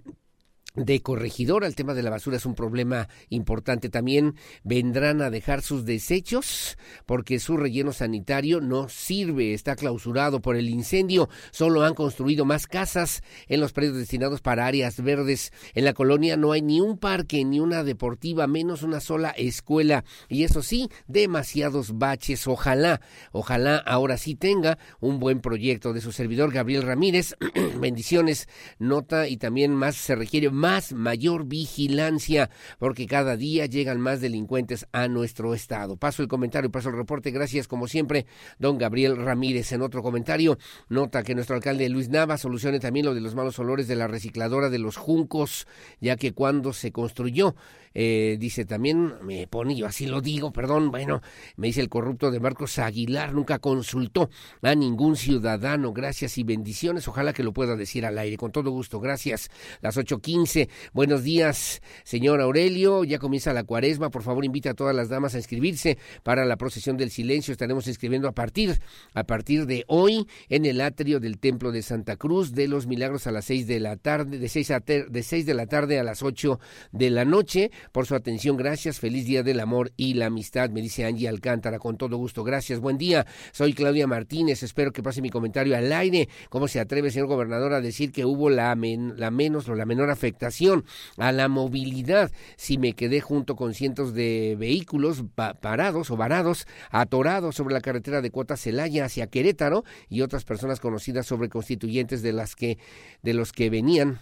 [SPEAKER 1] de corregidora. El tema de la basura es un problema importante. También vendrán a dejar sus desechos porque su relleno sanitario no sirve, está clausurado por el incendio. Solo han construido más casas en los predios destinados para áreas verdes. En la colonia no hay ni un parque, ni una deportiva, menos una sola escuela. Y eso sí, demasiados baches. Ojalá, ojalá ahora sí tenga un buen proyecto de su servidor Gabriel Ramírez. [clears throat] Bendiciones, nota y también más se requiere más mayor vigilancia, porque cada día llegan más delincuentes a nuestro estado. Paso el comentario, paso el reporte. Gracias, como siempre, don Gabriel Ramírez. En otro comentario, nota que nuestro alcalde Luis Nava solucione también lo de los malos olores de la recicladora de los juncos, ya que cuando se construyó eh, dice también, me pone, yo así lo digo, perdón, bueno, me dice el corrupto de Marcos Aguilar, nunca consultó a ningún ciudadano, gracias y bendiciones, ojalá que lo pueda decir al aire, con todo gusto, gracias. Las 8.15, buenos días, señor Aurelio, ya comienza la cuaresma, por favor invita a todas las damas a inscribirse para la procesión del silencio, estaremos escribiendo a partir, a partir de hoy en el atrio del Templo de Santa Cruz de los Milagros a las 6 de la tarde, de 6, a de 6 de la tarde a las 8 de la noche, por su atención. Gracias. Feliz Día del Amor y la Amistad, me dice Angie Alcántara. Con todo gusto. Gracias. Buen día. Soy Claudia Martínez. Espero que pase mi comentario al aire. ¿Cómo se atreve, señor gobernador, a decir que hubo la, la menos la menor afectación a la movilidad si me quedé junto con cientos de vehículos parados o varados, atorados sobre la carretera de Cuota Celaya hacia Querétaro y otras personas conocidas sobre constituyentes de las que de los que venían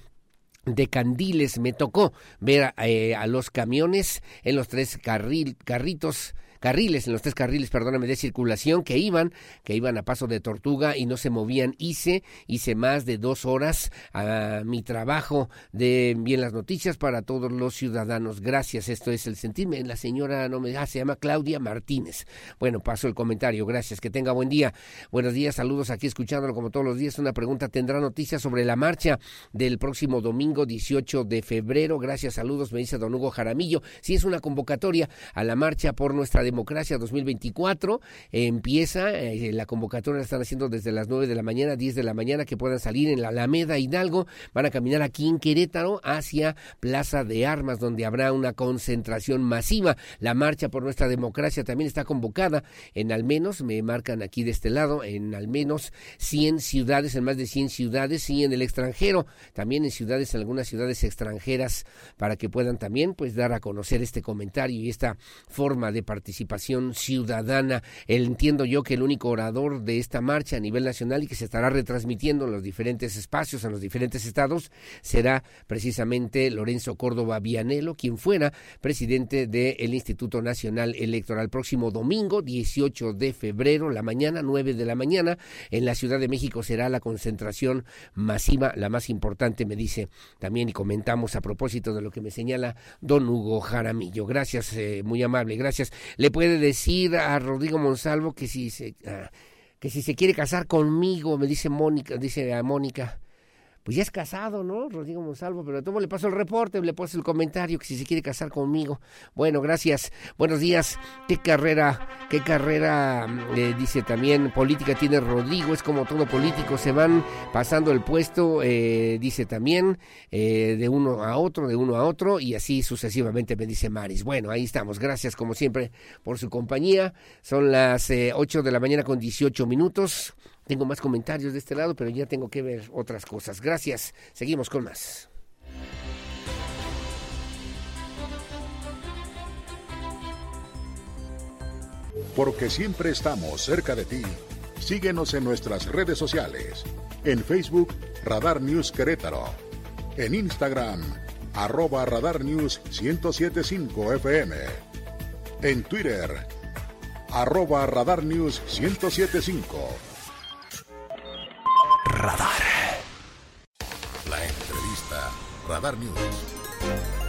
[SPEAKER 1] de Candiles. Me tocó ver eh, a los camiones en los tres carril, carritos carriles, en los tres carriles, perdóname, de circulación que iban, que iban a paso de tortuga y no se movían. Hice, hice más de dos horas a mi trabajo de bien las noticias para todos los ciudadanos. Gracias, esto es el sentirme. La señora no me ah, se llama Claudia Martínez. Bueno, paso el comentario, gracias, que tenga buen día. Buenos días, saludos aquí escuchándolo como todos los días. Una pregunta, ¿tendrá noticias sobre la marcha del próximo domingo 18 de febrero? Gracias, saludos, me dice don Hugo Jaramillo. Si es una convocatoria a la marcha por nuestra Democracia 2024. empieza, eh, la convocatoria la están haciendo desde las 9 de la mañana, 10 de la mañana, que puedan salir en la Alameda Hidalgo. Van a caminar aquí en Querétaro hacia Plaza de Armas, donde habrá una concentración masiva. La marcha por nuestra democracia también está convocada en al menos, me marcan aquí de este lado, en al menos 100 ciudades, en más de 100 ciudades y en el extranjero, también en ciudades, en algunas ciudades extranjeras, para que puedan también pues dar a conocer este comentario y esta forma de participar participación ciudadana. entiendo yo que el único orador de esta marcha a nivel nacional y que se estará retransmitiendo en los diferentes espacios, en los diferentes estados, será precisamente Lorenzo Córdoba Vianelo, quien fuera presidente del Instituto Nacional Electoral. Próximo domingo, 18 de febrero, la mañana, 9 de la mañana, en la Ciudad de México será la concentración masiva, la más importante, me dice también, y comentamos a propósito de lo que me señala don Hugo Jaramillo. Gracias, eh, muy amable, gracias. Le puede decir a Rodrigo Monsalvo que si se, ah, que si se quiere casar conmigo, me dice Mónica, dice a Mónica, pues ya es casado, ¿no? Rodrigo Monsalvo, pero todo le paso el reporte, le paso el comentario que si se quiere casar conmigo. Bueno, gracias. Buenos días. ¿Qué carrera, qué carrera, eh, dice también, política tiene Rodrigo? Es como todo político, se van pasando el puesto, eh, dice también, eh, de uno a otro, de uno a otro, y así sucesivamente me dice Maris. Bueno, ahí estamos. Gracias, como siempre, por su compañía. Son las 8 de la mañana con 18 minutos. Tengo más comentarios de este lado, pero ya tengo que ver otras cosas. Gracias. Seguimos con más.
[SPEAKER 3] Porque siempre estamos cerca de ti. Síguenos en nuestras redes sociales. En Facebook, Radar News Querétaro. En Instagram, arroba Radar News 1075 FM. En Twitter, arroba Radar News 1075. Radar. La entrevista. Radar News.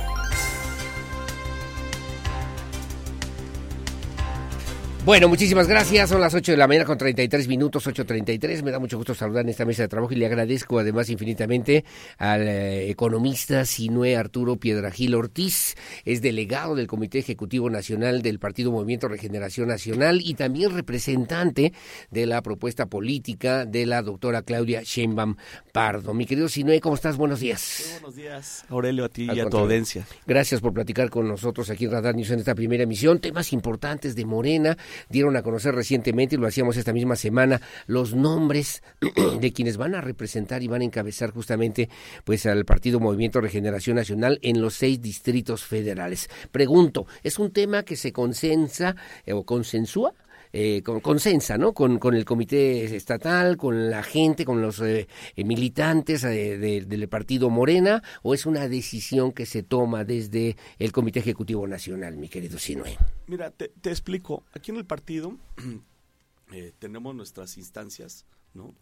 [SPEAKER 1] Bueno, muchísimas gracias. Son las 8 de la mañana con 33 minutos, 8.33. Me da mucho gusto saludar en esta mesa de trabajo y le agradezco además infinitamente al eh, economista Sinue Arturo Piedragil Ortiz. Es delegado del Comité Ejecutivo Nacional del Partido Movimiento Regeneración Nacional y también representante de la propuesta política de la doctora Claudia Sheinbaum Pardo. Mi querido Sinue, ¿cómo estás? Buenos días.
[SPEAKER 14] Muy buenos días, Aurelio, a ti y a tu audiencia.
[SPEAKER 1] Gracias por platicar con nosotros aquí en Radar News en esta primera emisión. Temas importantes de Morena dieron a conocer recientemente, y lo hacíamos esta misma semana, los nombres [clears throat] de quienes van a representar y van a encabezar justamente pues al Partido Movimiento Regeneración Nacional en los seis distritos federales. Pregunto, ¿es un tema que se consensa eh, o consensúa? Eh, con, consensa, ¿no? Con, con, el comité estatal, con la gente, con los eh, eh militantes eh, de, del partido Morena, o es una decisión que se toma desde el Comité Ejecutivo Nacional, mi querido Sinue?
[SPEAKER 14] Mira, te, te explico. Aquí en el partido [clears throat] eh, tenemos nuestras instancias, ¿no?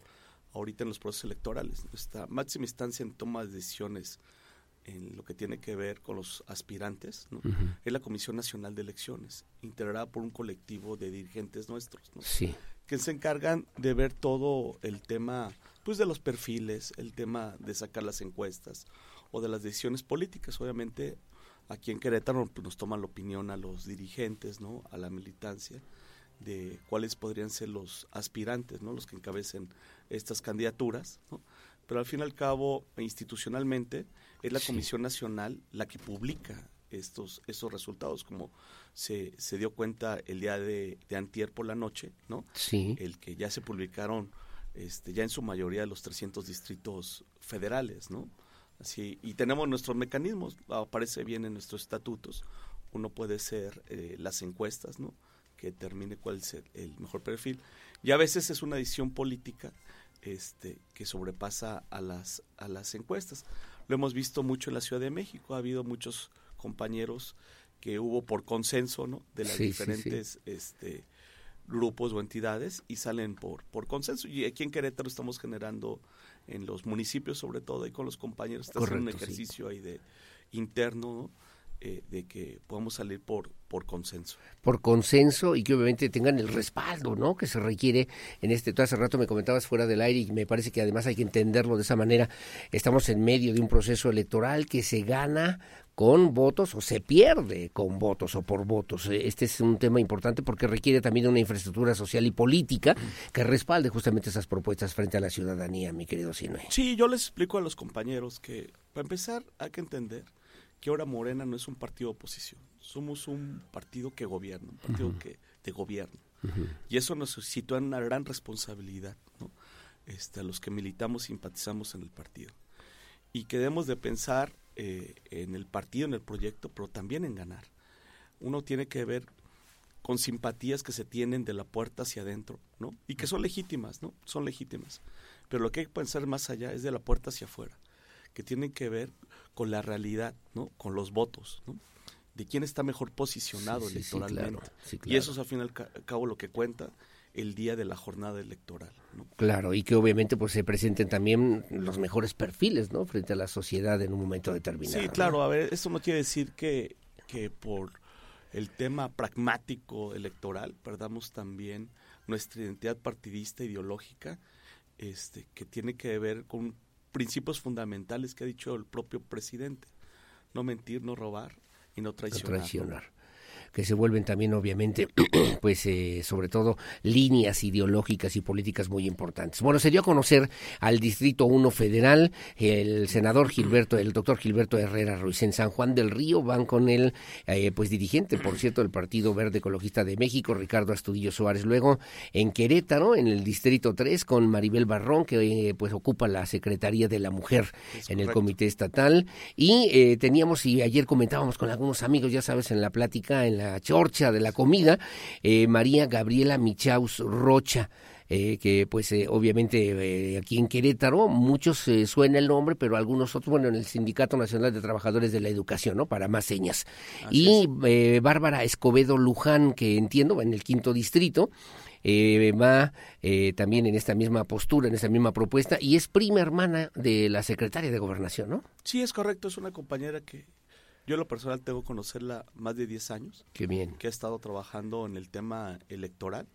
[SPEAKER 14] Ahorita en los procesos electorales, nuestra máxima instancia en toma de decisiones en lo que tiene que ver con los aspirantes, ¿no? uh -huh. es la Comisión Nacional de Elecciones, integrada por un colectivo de dirigentes nuestros, ¿no?
[SPEAKER 1] sí.
[SPEAKER 14] que se encargan de ver todo el tema pues de los perfiles, el tema de sacar las encuestas o de las decisiones políticas. Obviamente aquí en Querétaro pues, nos toman la opinión a los dirigentes, ¿no? a la militancia, de cuáles podrían ser los aspirantes, ¿no? los que encabecen estas candidaturas. ¿no? Pero al fin y al cabo, institucionalmente, es la Comisión Nacional la que publica estos, estos resultados, como se, se dio cuenta el día de, de antier por la noche, ¿no?
[SPEAKER 1] Sí.
[SPEAKER 14] El que ya se publicaron este, ya en su mayoría los 300 distritos federales, ¿no? Así, y tenemos nuestros mecanismos, aparece bien en nuestros estatutos. Uno puede ser eh, las encuestas, ¿no? Que determine cuál es el, el mejor perfil. Y a veces es una decisión política este, que sobrepasa a las, a las encuestas. Lo hemos visto mucho en la Ciudad de México, ha habido muchos compañeros que hubo por consenso ¿no? de las
[SPEAKER 1] Sí,
[SPEAKER 14] diferentes
[SPEAKER 1] sí.
[SPEAKER 14] Este, grupos o entidades y salen por, por consenso. Y aquí en Querétaro estamos generando en los municipios sobre todo y con los compañeros, está haciendo un ejercicio ahí de interno ¿no? Eh, de que podamos salir por, por consenso.
[SPEAKER 1] por consenso y que obviamente tengan el respaldo, ¿no? Que se requiere en este. Tú hace rato me comentabas fuera del aire y me parece que además hay que entenderlo de esa manera. Estamos en medio de un proceso electoral que se gana con votos o se pierde con votos o por votos. Eh, Este es un tema importante porque requiere también una infraestructura social y política que respalde justamente esas propuestas frente a la ciudadanía, mi querido Sinue.
[SPEAKER 14] Sí, yo les explico a los compañeros que, para empezar, hay que entender que ahora Morena no es un partido de oposición, somos un partido que gobierna, un partido que de gobierno. Y eso nos sitúa en una gran responsabilidad, ¿no? Este, a los que militamos, simpatizamos en el partido. Y que debemos de pensar eh, en el partido, en el proyecto, pero también en ganar. Uno tiene que ver con simpatías que se tienen de la puerta hacia adentro, ¿no? Y que son legítimas, ¿no? Son legítimas. Pero lo que hay que pensar más allá es de la puerta hacia afuera, que tienen que ver con la realidad, ¿no? Con los votos, ¿no? De quién está mejor posicionado
[SPEAKER 1] Sí, sí, sí,
[SPEAKER 14] electoralmente.
[SPEAKER 1] claro,
[SPEAKER 14] Y eso es al fin y al ca- cabo lo que cuenta el día de la jornada electoral, ¿no?
[SPEAKER 1] Claro, y que obviamente pues se presenten también los mejores perfiles, ¿no? Frente a la sociedad en un momento determinado.
[SPEAKER 14] Sí,
[SPEAKER 1] ¿no?
[SPEAKER 14] claro, a ver, eso no quiere decir que, que por el tema pragmático electoral perdamos también nuestra identidad partidista ideológica, este, que tiene que ver con principios fundamentales que ha dicho el propio presidente. No mentir, no robar y no traicionar. ¿no?
[SPEAKER 1] traicionar. Que se vuelven también, obviamente, [clears throat] pues eh, sobre todo líneas ideológicas y políticas muy importantes. Bueno, se dio a conocer al Distrito 1 Federal, el senador Gilberto, el doctor Gilberto Herrera Ruiz en San Juan del Río, van con el, eh, pues dirigente, por cierto, del Partido Verde Ecologista de México, Ricardo Astudillo Suárez. Luego en Querétaro, en el Distrito 3, con Maribel Barrón, que eh, pues ocupa la Secretaría de la Mujer
[SPEAKER 14] Es
[SPEAKER 1] en el. Comité Estatal. Y eh, teníamos, y ayer comentábamos con algunos amigos, ya sabes, en la plática, en la chorcha de la comida, eh, María Gabriela Michaus Rocha. eh, que pues eh, obviamente eh, aquí en Querétaro muchos eh, suena el nombre, pero algunos otros, bueno, en el Sindicato Nacional de Trabajadores de la Educación, ¿no? Para más señas.
[SPEAKER 14] Así
[SPEAKER 1] y eh, Bárbara Escobedo Luján, que entiendo va en el quinto distrito, eh, va eh, también en esta misma postura, en esta misma propuesta, y es prima hermana de la secretaria de Gobernación, ¿no?
[SPEAKER 14] Sí, es correcto, es una compañera que, Yo en lo personal tengo que conocerla más de 10 años.
[SPEAKER 1] Qué bien.
[SPEAKER 14] Que ha estado trabajando en el tema electoral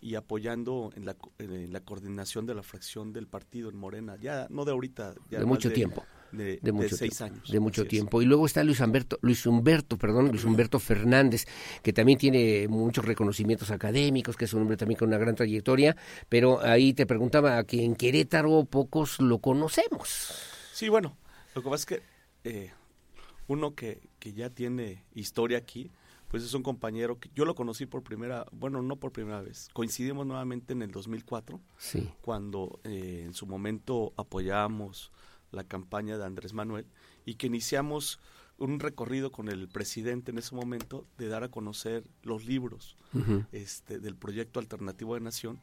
[SPEAKER 14] y apoyando en la, en la coordinación de la fracción del partido en Morena, ya no de ahorita, ya
[SPEAKER 1] de mucho tiempo.
[SPEAKER 14] De,
[SPEAKER 1] de, mucho
[SPEAKER 14] seis
[SPEAKER 1] tiempo,
[SPEAKER 14] años.
[SPEAKER 1] De mucho tiempo. Y luego está Luis Humberto, Luis Humberto, perdón, Luis Humberto Fernández, que también tiene muchos reconocimientos académicos, que es un hombre también con una gran trayectoria, pero ahí te preguntaba que en Querétaro pocos lo conocemos.
[SPEAKER 14] Sí, bueno, lo que pasa es que eh, uno que, que ya tiene historia aquí, pues es un compañero que yo lo conocí por primera, bueno, no por primera vez, coincidimos nuevamente en el 2004,
[SPEAKER 1] sí.
[SPEAKER 14] cuando eh, en su momento apoyábamos la campaña de Andrés Manuel y que iniciamos un recorrido con el presidente en ese momento de dar a conocer los libros
[SPEAKER 1] Uh -huh.
[SPEAKER 14] este, del proyecto alternativo de Nación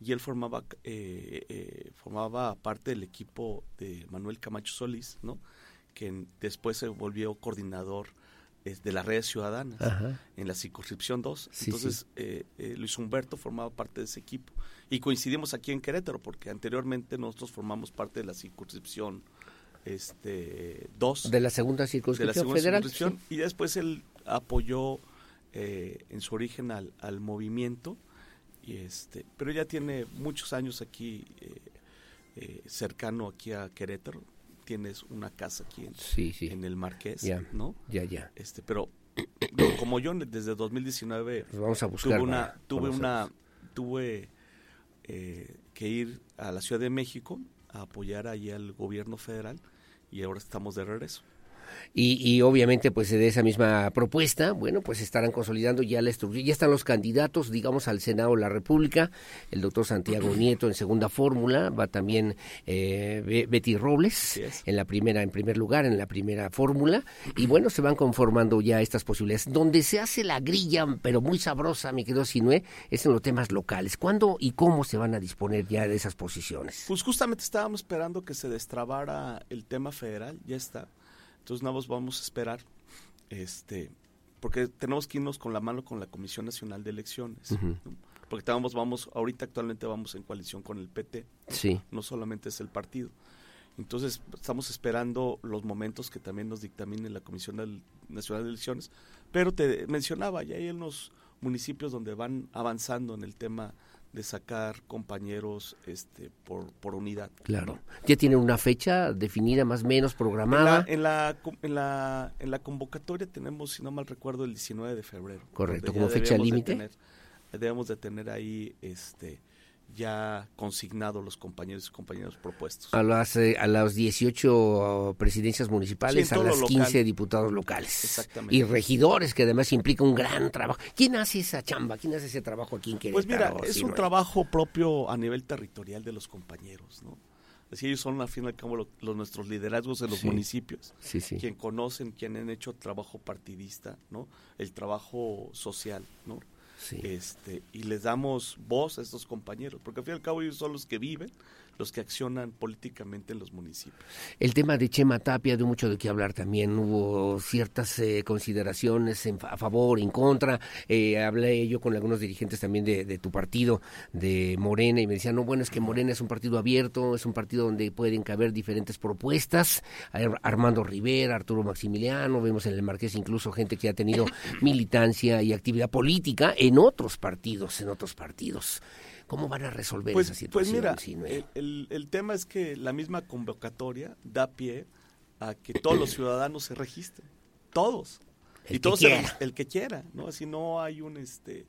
[SPEAKER 14] y él formaba eh, eh, formaba parte del equipo de Manuel Camacho Solís, ¿no? Que después se volvió coordinador de las redes ciudadanas
[SPEAKER 1] Ajá.
[SPEAKER 14] en la circunscripción 2.
[SPEAKER 1] Sí,
[SPEAKER 14] Entonces,
[SPEAKER 1] sí.
[SPEAKER 14] eh, eh, Luis Humberto formaba parte de ese equipo. Y coincidimos aquí en Querétaro, porque anteriormente nosotros formamos parte de la circunscripción este 2.
[SPEAKER 1] De la segunda
[SPEAKER 14] de
[SPEAKER 1] circunscripción
[SPEAKER 14] la segunda
[SPEAKER 1] federal.
[SPEAKER 14] circunscripción, Y después él apoyó eh, en su origen al, al movimiento. Y este, pero ya tiene muchos años aquí cercano aquí a Querétaro tienes una casa aquí en,
[SPEAKER 1] sí, sí.
[SPEAKER 14] en el Marqués,
[SPEAKER 1] ya,
[SPEAKER 14] ¿no?
[SPEAKER 1] Ya, ya.
[SPEAKER 14] Este, pero [clears throat] no, como yo desde 2019
[SPEAKER 1] Pues vamos a buscar
[SPEAKER 14] tuve una, tuve una, tuve eh, que ir a la Ciudad de México a apoyar ahí al gobierno federal y ahora estamos de regreso.
[SPEAKER 1] Y, y, obviamente pues de esa misma propuesta, bueno, pues estarán consolidando ya la estructura, ya están los candidatos, digamos, al Senado de la República, el doctor Santiago Nieto en segunda fórmula, va también eh, Betty Robles en la primera, en primer lugar, en la primera fórmula, y bueno, se van conformando ya estas posibilidades. Donde se hace la grilla, pero muy sabrosa, mi querido Sinué, es en los temas locales. ¿Cuándo y cómo se van a disponer ya de esas posiciones?
[SPEAKER 14] Pues justamente estábamos esperando que se destrabara el tema federal, ya está. Entonces nada más vamos a esperar, este, porque tenemos que irnos con la mano con la Comisión Nacional de Elecciones, porque estamos, vamos, ahorita actualmente vamos en coalición con el PT,
[SPEAKER 1] Sí.
[SPEAKER 14] no solamente es el partido. Entonces estamos esperando los momentos que también nos dictamine la Comisión Nacional de Elecciones, pero te mencionaba, ya hay unos municipios donde van avanzando en el tema de sacar compañeros este por, por unidad.
[SPEAKER 1] Claro. ¿Ya tienen una fecha definida más o menos
[SPEAKER 14] En
[SPEAKER 1] programada?
[SPEAKER 14] la, en, la, en, la, en la convocatoria tenemos, si no mal recuerdo, el 19 de febrero.
[SPEAKER 1] Correcto, como fecha
[SPEAKER 14] de
[SPEAKER 1] límite.
[SPEAKER 14] tener- Debemos de tener ahí este ya consignados los compañeros y compañeros propuestos.
[SPEAKER 1] A las, eh, a las 18 presidencias municipales,
[SPEAKER 14] Sí,
[SPEAKER 1] a las
[SPEAKER 14] lo
[SPEAKER 1] 15
[SPEAKER 14] local.
[SPEAKER 1] diputados locales.
[SPEAKER 14] Exactamente.
[SPEAKER 1] Y regidores, que además implica un gran trabajo. ¿Quién hace esa chamba? ¿Quién hace ese trabajo aquí en Querétaro?
[SPEAKER 14] Pues mira, es un
[SPEAKER 1] no?
[SPEAKER 14] trabajo propio a nivel territorial de los compañeros, ¿no? Así ellos son al fin y al cabo lo- los, nuestros liderazgos en los
[SPEAKER 1] Sí.
[SPEAKER 14] municipios,
[SPEAKER 1] Sí, sí.
[SPEAKER 14] quien conocen, quien han hecho trabajo partidista, ¿no? El trabajo social, ¿no? Este, y les damos voz a estos compañeros, porque al fin y al cabo ellos son los que viven, los que accionan políticamente en los municipios.
[SPEAKER 1] El tema de Chema Tapia dio mucho de qué hablar también. Hubo ciertas eh, consideraciones en a favor, en contra. Eh, hablé yo con algunos dirigentes también de, de tu partido, de Morena, y me decían, no, bueno, es que Morena es un partido abierto, es un partido donde pueden caber diferentes propuestas. Ar- Armando Rivera, Arturo Maximiliano, vemos en el Marqués incluso gente que ha tenido militancia y actividad política en otros partidos, en otros partidos. ¿Cómo van a resolver
[SPEAKER 14] Pues,
[SPEAKER 1] esa
[SPEAKER 14] pues
[SPEAKER 1] situación?
[SPEAKER 14] mira,
[SPEAKER 1] Sinue?
[SPEAKER 14] el, el- el tema es que la misma convocatoria da pie a que todos los ciudadanos se registren, todos.
[SPEAKER 1] El
[SPEAKER 14] y
[SPEAKER 1] que
[SPEAKER 14] todos se
[SPEAKER 1] quiera.
[SPEAKER 14] el que quiera, ¿no? Así no hay un este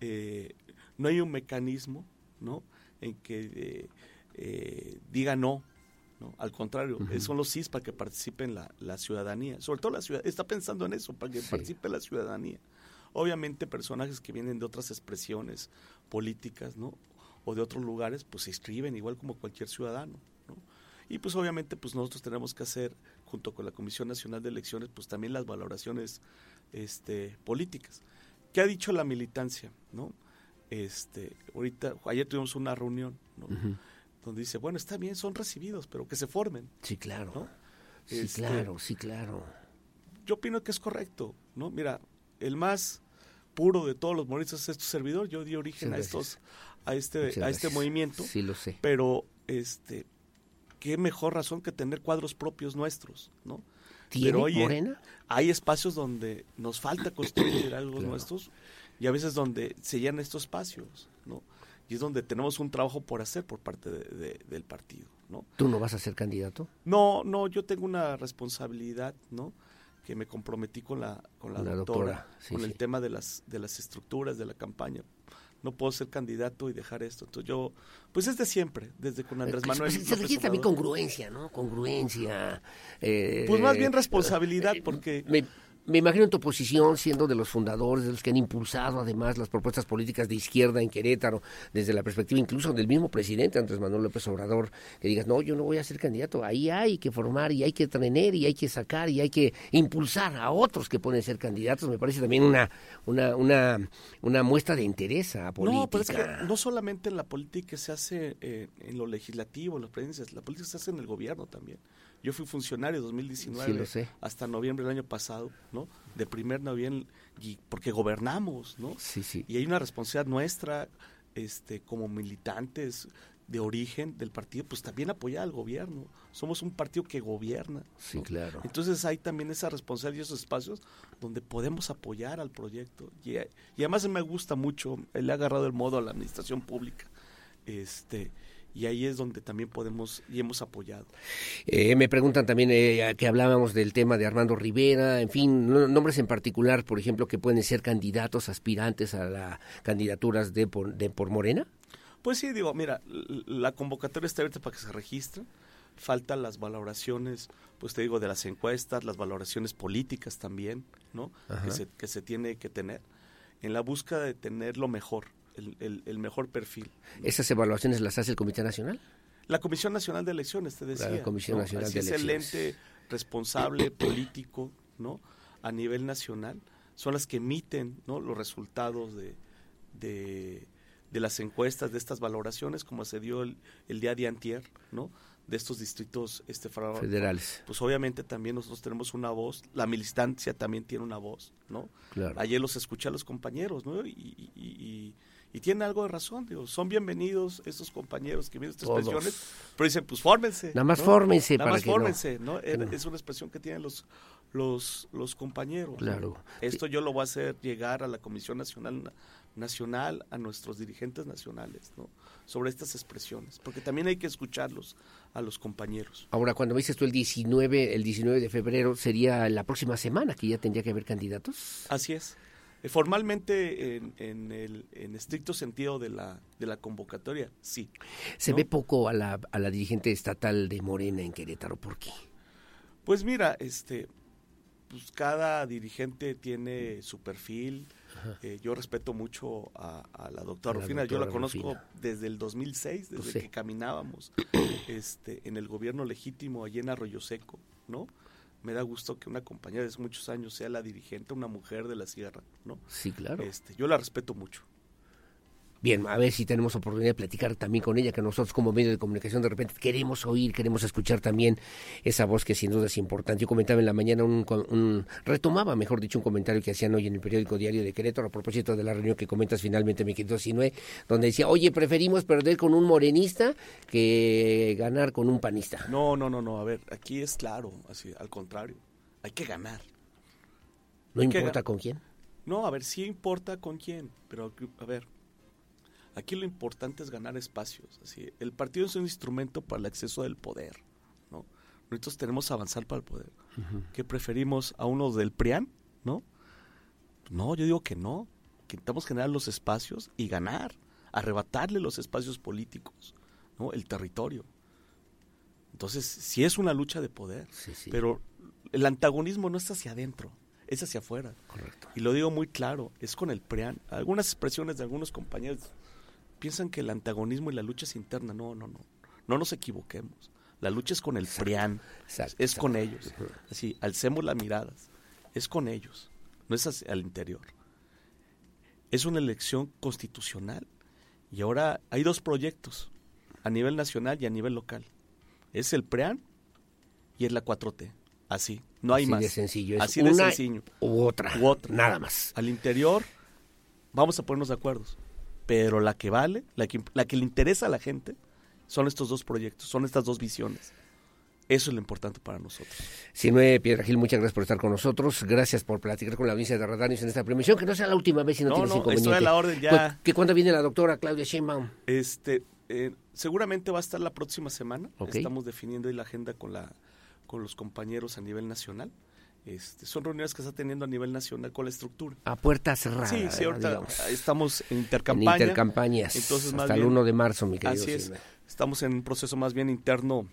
[SPEAKER 14] eh, no hay un mecanismo, ¿no? En que eh, eh, diga no, ¿no? Al contrario, son los CIS para que participe la, la ciudadanía, sobre todo la ciudad, está pensando en eso, para que
[SPEAKER 1] Sí.
[SPEAKER 14] participe la ciudadanía. Obviamente personajes que vienen de otras expresiones políticas, ¿no? O de otros lugares, pues se inscriben igual como cualquier ciudadano, ¿no? Y pues obviamente pues nosotros tenemos que hacer junto con la Comisión Nacional de Elecciones pues también las valoraciones este políticas. ¿Qué ha dicho la militancia, no? Este, ahorita ayer tuvimos una reunión, ¿no? Donde dice, bueno, está bien, son recibidos, pero que se formen.
[SPEAKER 1] Sí, claro.
[SPEAKER 14] ¿no?
[SPEAKER 1] Sí,
[SPEAKER 14] Este,
[SPEAKER 1] claro, sí, claro.
[SPEAKER 14] Yo opino que es correcto, ¿no? Mira, el más puro de todos los moristas es tu servidor. Yo di origen
[SPEAKER 1] Muchas
[SPEAKER 14] a estos,
[SPEAKER 1] gracias.
[SPEAKER 14] a este,
[SPEAKER 1] Muchas
[SPEAKER 14] a este
[SPEAKER 1] gracias.
[SPEAKER 14] movimiento.
[SPEAKER 1] Sí, lo sé.
[SPEAKER 14] Pero, este, qué mejor razón que tener cuadros propios nuestros, ¿no?
[SPEAKER 1] ¿Tiene Morena?
[SPEAKER 14] Hay espacios donde nos falta construir [clears throat] algo nuestros y a veces donde se llenan estos espacios, ¿no? Y es donde tenemos un trabajo por hacer por parte del partido, ¿no?
[SPEAKER 1] ¿Tú no vas a ser candidato?
[SPEAKER 14] No, no, yo tengo una responsabilidad, ¿no? Que me comprometí con la, con la, doctora, con el tema de las, de las estructuras de la campaña no puedo ser candidato y dejar esto. Entonces yo, pues es de siempre, desde con Andrés Manuel.
[SPEAKER 1] se requiere también congruencia, ¿no? Congruencia.
[SPEAKER 14] Eh, pues más bien responsabilidad, porque
[SPEAKER 1] me imagino en tu posición, siendo de los fundadores, de los que han impulsado además las propuestas políticas de izquierda en Querétaro, desde la perspectiva incluso del mismo presidente Andrés Manuel López Obrador, que digas, no, yo no voy a ser candidato, ahí hay que formar y hay que tener y hay que sacar y hay que impulsar a otros que pueden ser candidatos, me parece también una, una, una, una muestra de interés a política.
[SPEAKER 14] No, pero es que no solamente en la política se hace eh, en lo legislativo, en las presidencias, la política se hace en el gobierno también. Yo fui funcionario 2019 hasta noviembre del año pasado, ¿no? De primer noviembre, y porque gobernamos, ¿no?
[SPEAKER 1] Sí, sí.
[SPEAKER 14] Y hay una responsabilidad nuestra, este, como militantes de origen del partido, pues también apoyar al gobierno. Somos un partido que gobierna.
[SPEAKER 1] Sí, claro.
[SPEAKER 14] Entonces hay también esa responsabilidad y esos espacios donde podemos apoyar al proyecto. Y, y además me gusta mucho, le ha agarrado el modo a la administración pública. Este, y ahí es donde también podemos y hemos apoyado.
[SPEAKER 1] Eh, me preguntan también eh, que hablábamos del tema de Armando Rivera, en fin, nombres en particular, por ejemplo, que pueden ser candidatos, aspirantes a las candidaturas de por, de por Morena.
[SPEAKER 14] Pues sí, digo, mira, la convocatoria está abierta para que se registren. Faltan las valoraciones, pues te digo, de las encuestas, las valoraciones políticas también, ¿no? Que se, que se tiene que tener en la búsqueda de tener lo mejor el, mejor perfil.
[SPEAKER 1] ¿Esas evaluaciones las hace el Comité Nacional?
[SPEAKER 14] La Comisión Nacional de Elecciones, te decía.
[SPEAKER 1] La Comisión Nacional de
[SPEAKER 14] es el ente responsable [clears throat] político, ¿no? A nivel nacional, son las que emiten, ¿no? Los resultados de, de, las encuestas, de estas valoraciones, como se dio el, el día de antier, ¿no? de estos distritos este
[SPEAKER 1] federales.
[SPEAKER 14] Pues obviamente también nosotros tenemos una voz, la militancia también tiene una voz, ¿no?
[SPEAKER 1] Claro.
[SPEAKER 14] Ayer los escuché a los compañeros, ¿no? y, y tienen algo de razón, digo, son bienvenidos estos compañeros que vienen estas expresiones, pero dicen, pues fórmense.
[SPEAKER 1] Nada más fórmense.
[SPEAKER 14] Nada más fórmense, ¿no? Es una expresión que tienen los, los, los compañeros.
[SPEAKER 1] Claro.
[SPEAKER 14] Esto yo lo voy a hacer llegar a la Comisión Nacional, Nacional, a nuestros dirigentes nacionales, ¿no? Sobre estas expresiones, porque también hay que escucharlos a los compañeros.
[SPEAKER 1] Ahora, cuando dices tú el 19, el 19 de febrero, ¿sería la próxima semana que ya tendría que haber candidatos?
[SPEAKER 14] Así es. Eh, formalmente, en, el en estricto sentido de la, de la convocatoria, sí.
[SPEAKER 1] Se ve poco a la, a la dirigente estatal de Morena en Querétaro, ¿por qué?
[SPEAKER 14] Pues mira, este, pues cada dirigente tiene su perfil. Eh, yo respeto mucho a, la doctora Rufina. yo la conozco desde el 2006, desde pues que caminábamos este, en el gobierno legítimo allí en Arroyo Seco, ¿no? Me da gusto que una compañera de muchos años sea la dirigente, una mujer de la sierra, ¿no?
[SPEAKER 1] Sí, claro.
[SPEAKER 14] Este, yo la respeto mucho.
[SPEAKER 1] Bien, a ver si tenemos oportunidad de platicar también con ella, que nosotros como medio de comunicación de repente queremos oír, queremos escuchar también esa voz que sin duda es importante. Yo comentaba en la mañana un, retomaba, mejor dicho, un comentario que hacían hoy en el periódico diario de Querétaro a propósito de la reunión que comentas finalmente, mi querido Sinue, donde decía, oye, preferimos perder con un morenista que ganar con un panista.
[SPEAKER 14] No, no, no, no, a ver, aquí es claro, así, al contrario, hay que ganar.
[SPEAKER 1] ¿No importa con quién?
[SPEAKER 14] No, a ver, sí importa con quién, pero a ver, Aquí lo importante es ganar espacios. Así, el partido es un instrumento para el acceso del poder. ¿no? Nosotros tenemos que avanzar para el poder. ¿Qué preferimos a uno del PRIAN? ¿No? No, yo digo que no. Que intentamos generar los espacios y ganar, arrebatarle los espacios políticos, ¿no? el territorio. Entonces, sí es una lucha de poder, pero el antagonismo no es hacia adentro, es hacia afuera.
[SPEAKER 1] Correcto.
[SPEAKER 14] Y lo digo muy claro, es con el PRIAN. Algunas expresiones de algunos compañeros piensan que el antagonismo y la lucha es interna. No, no, no. No nos equivoquemos. La lucha es con el PRIAN, es con ellos. Así, alcemos las miradas. Es con ellos, no es hacia, al interior. Es una elección constitucional. Y ahora hay dos proyectos, a nivel nacional y a nivel local. Es el PRIAN y es la 4T. Así, no hay
[SPEAKER 1] Así
[SPEAKER 14] más.
[SPEAKER 1] De sencillo.
[SPEAKER 14] Así de sencillo.
[SPEAKER 1] U otra. U otra. Nada más.
[SPEAKER 14] Al interior, vamos a ponernos de acuerdo pero la que vale, la que, la que le interesa a la gente, son estos dos proyectos, son estas dos visiones. Eso es lo importante para nosotros.
[SPEAKER 1] Sinue Piedra Gil, muchas gracias por estar con nosotros. Gracias por platicar con la audiencia de Radarios en esta premisión. Que no sea la última vez si no,
[SPEAKER 14] no
[SPEAKER 1] tienes
[SPEAKER 14] no,
[SPEAKER 1] inconveniente.
[SPEAKER 14] Estoy a la orden ya.
[SPEAKER 1] ¿Que cuándo viene la doctora Claudia Sheinbaum?
[SPEAKER 14] Este, eh, seguramente va a estar la próxima semana. Estamos definiendo la agenda con, la, con los compañeros a nivel nacional. Este, son reuniones que está teniendo a nivel nacional con la estructura.
[SPEAKER 1] A puerta cerrada.
[SPEAKER 14] Sí, sí, ahorita
[SPEAKER 1] digamos.
[SPEAKER 14] estamos en
[SPEAKER 1] En
[SPEAKER 14] intercampaña.
[SPEAKER 1] intercampañas.
[SPEAKER 14] Entonces, más
[SPEAKER 1] hasta el
[SPEAKER 14] bien-
[SPEAKER 1] 1 de marzo, mi querido
[SPEAKER 14] Así es. Estamos en un proceso más bien interno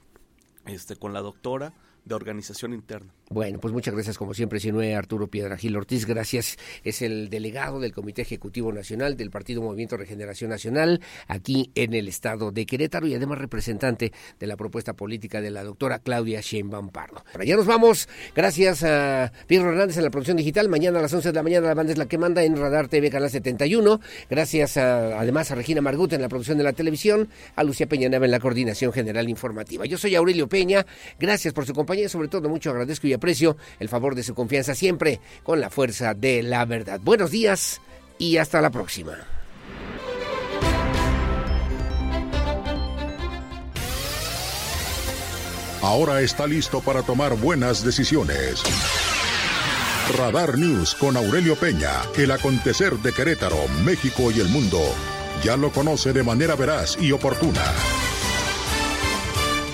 [SPEAKER 14] este, con la doctora de organización interna.
[SPEAKER 1] Bueno, pues muchas gracias como siempre, Sinue Arturo Piedra Gil Ortiz. Gracias. Es el delegado del Comité Ejecutivo Nacional del Partido Movimiento Regeneración Nacional aquí en el estado de Querétaro y además representante de la propuesta política de la doctora Claudia Sheinbaum Pardo. Ahora ya nos vamos. Gracias a Pedro Hernández en la producción digital. Mañana a las 11 de la mañana la banda es la que manda en Radar TV Canal 71. Gracias a- además a Regina Margut en la producción de la televisión, a Lucía Peñaneva en la coordinación general informativa. Yo soy Aurelio Peña. Gracias por su compañía sobre todo mucho agradezco y aprecio el favor de su confianza siempre con la fuerza de la verdad. Buenos días y hasta la próxima.
[SPEAKER 3] Ahora está listo para tomar buenas decisiones. Radar News con Aurelio Peña, el acontecer de Querétaro, México y el mundo. Ya lo conoce de manera veraz y oportuna.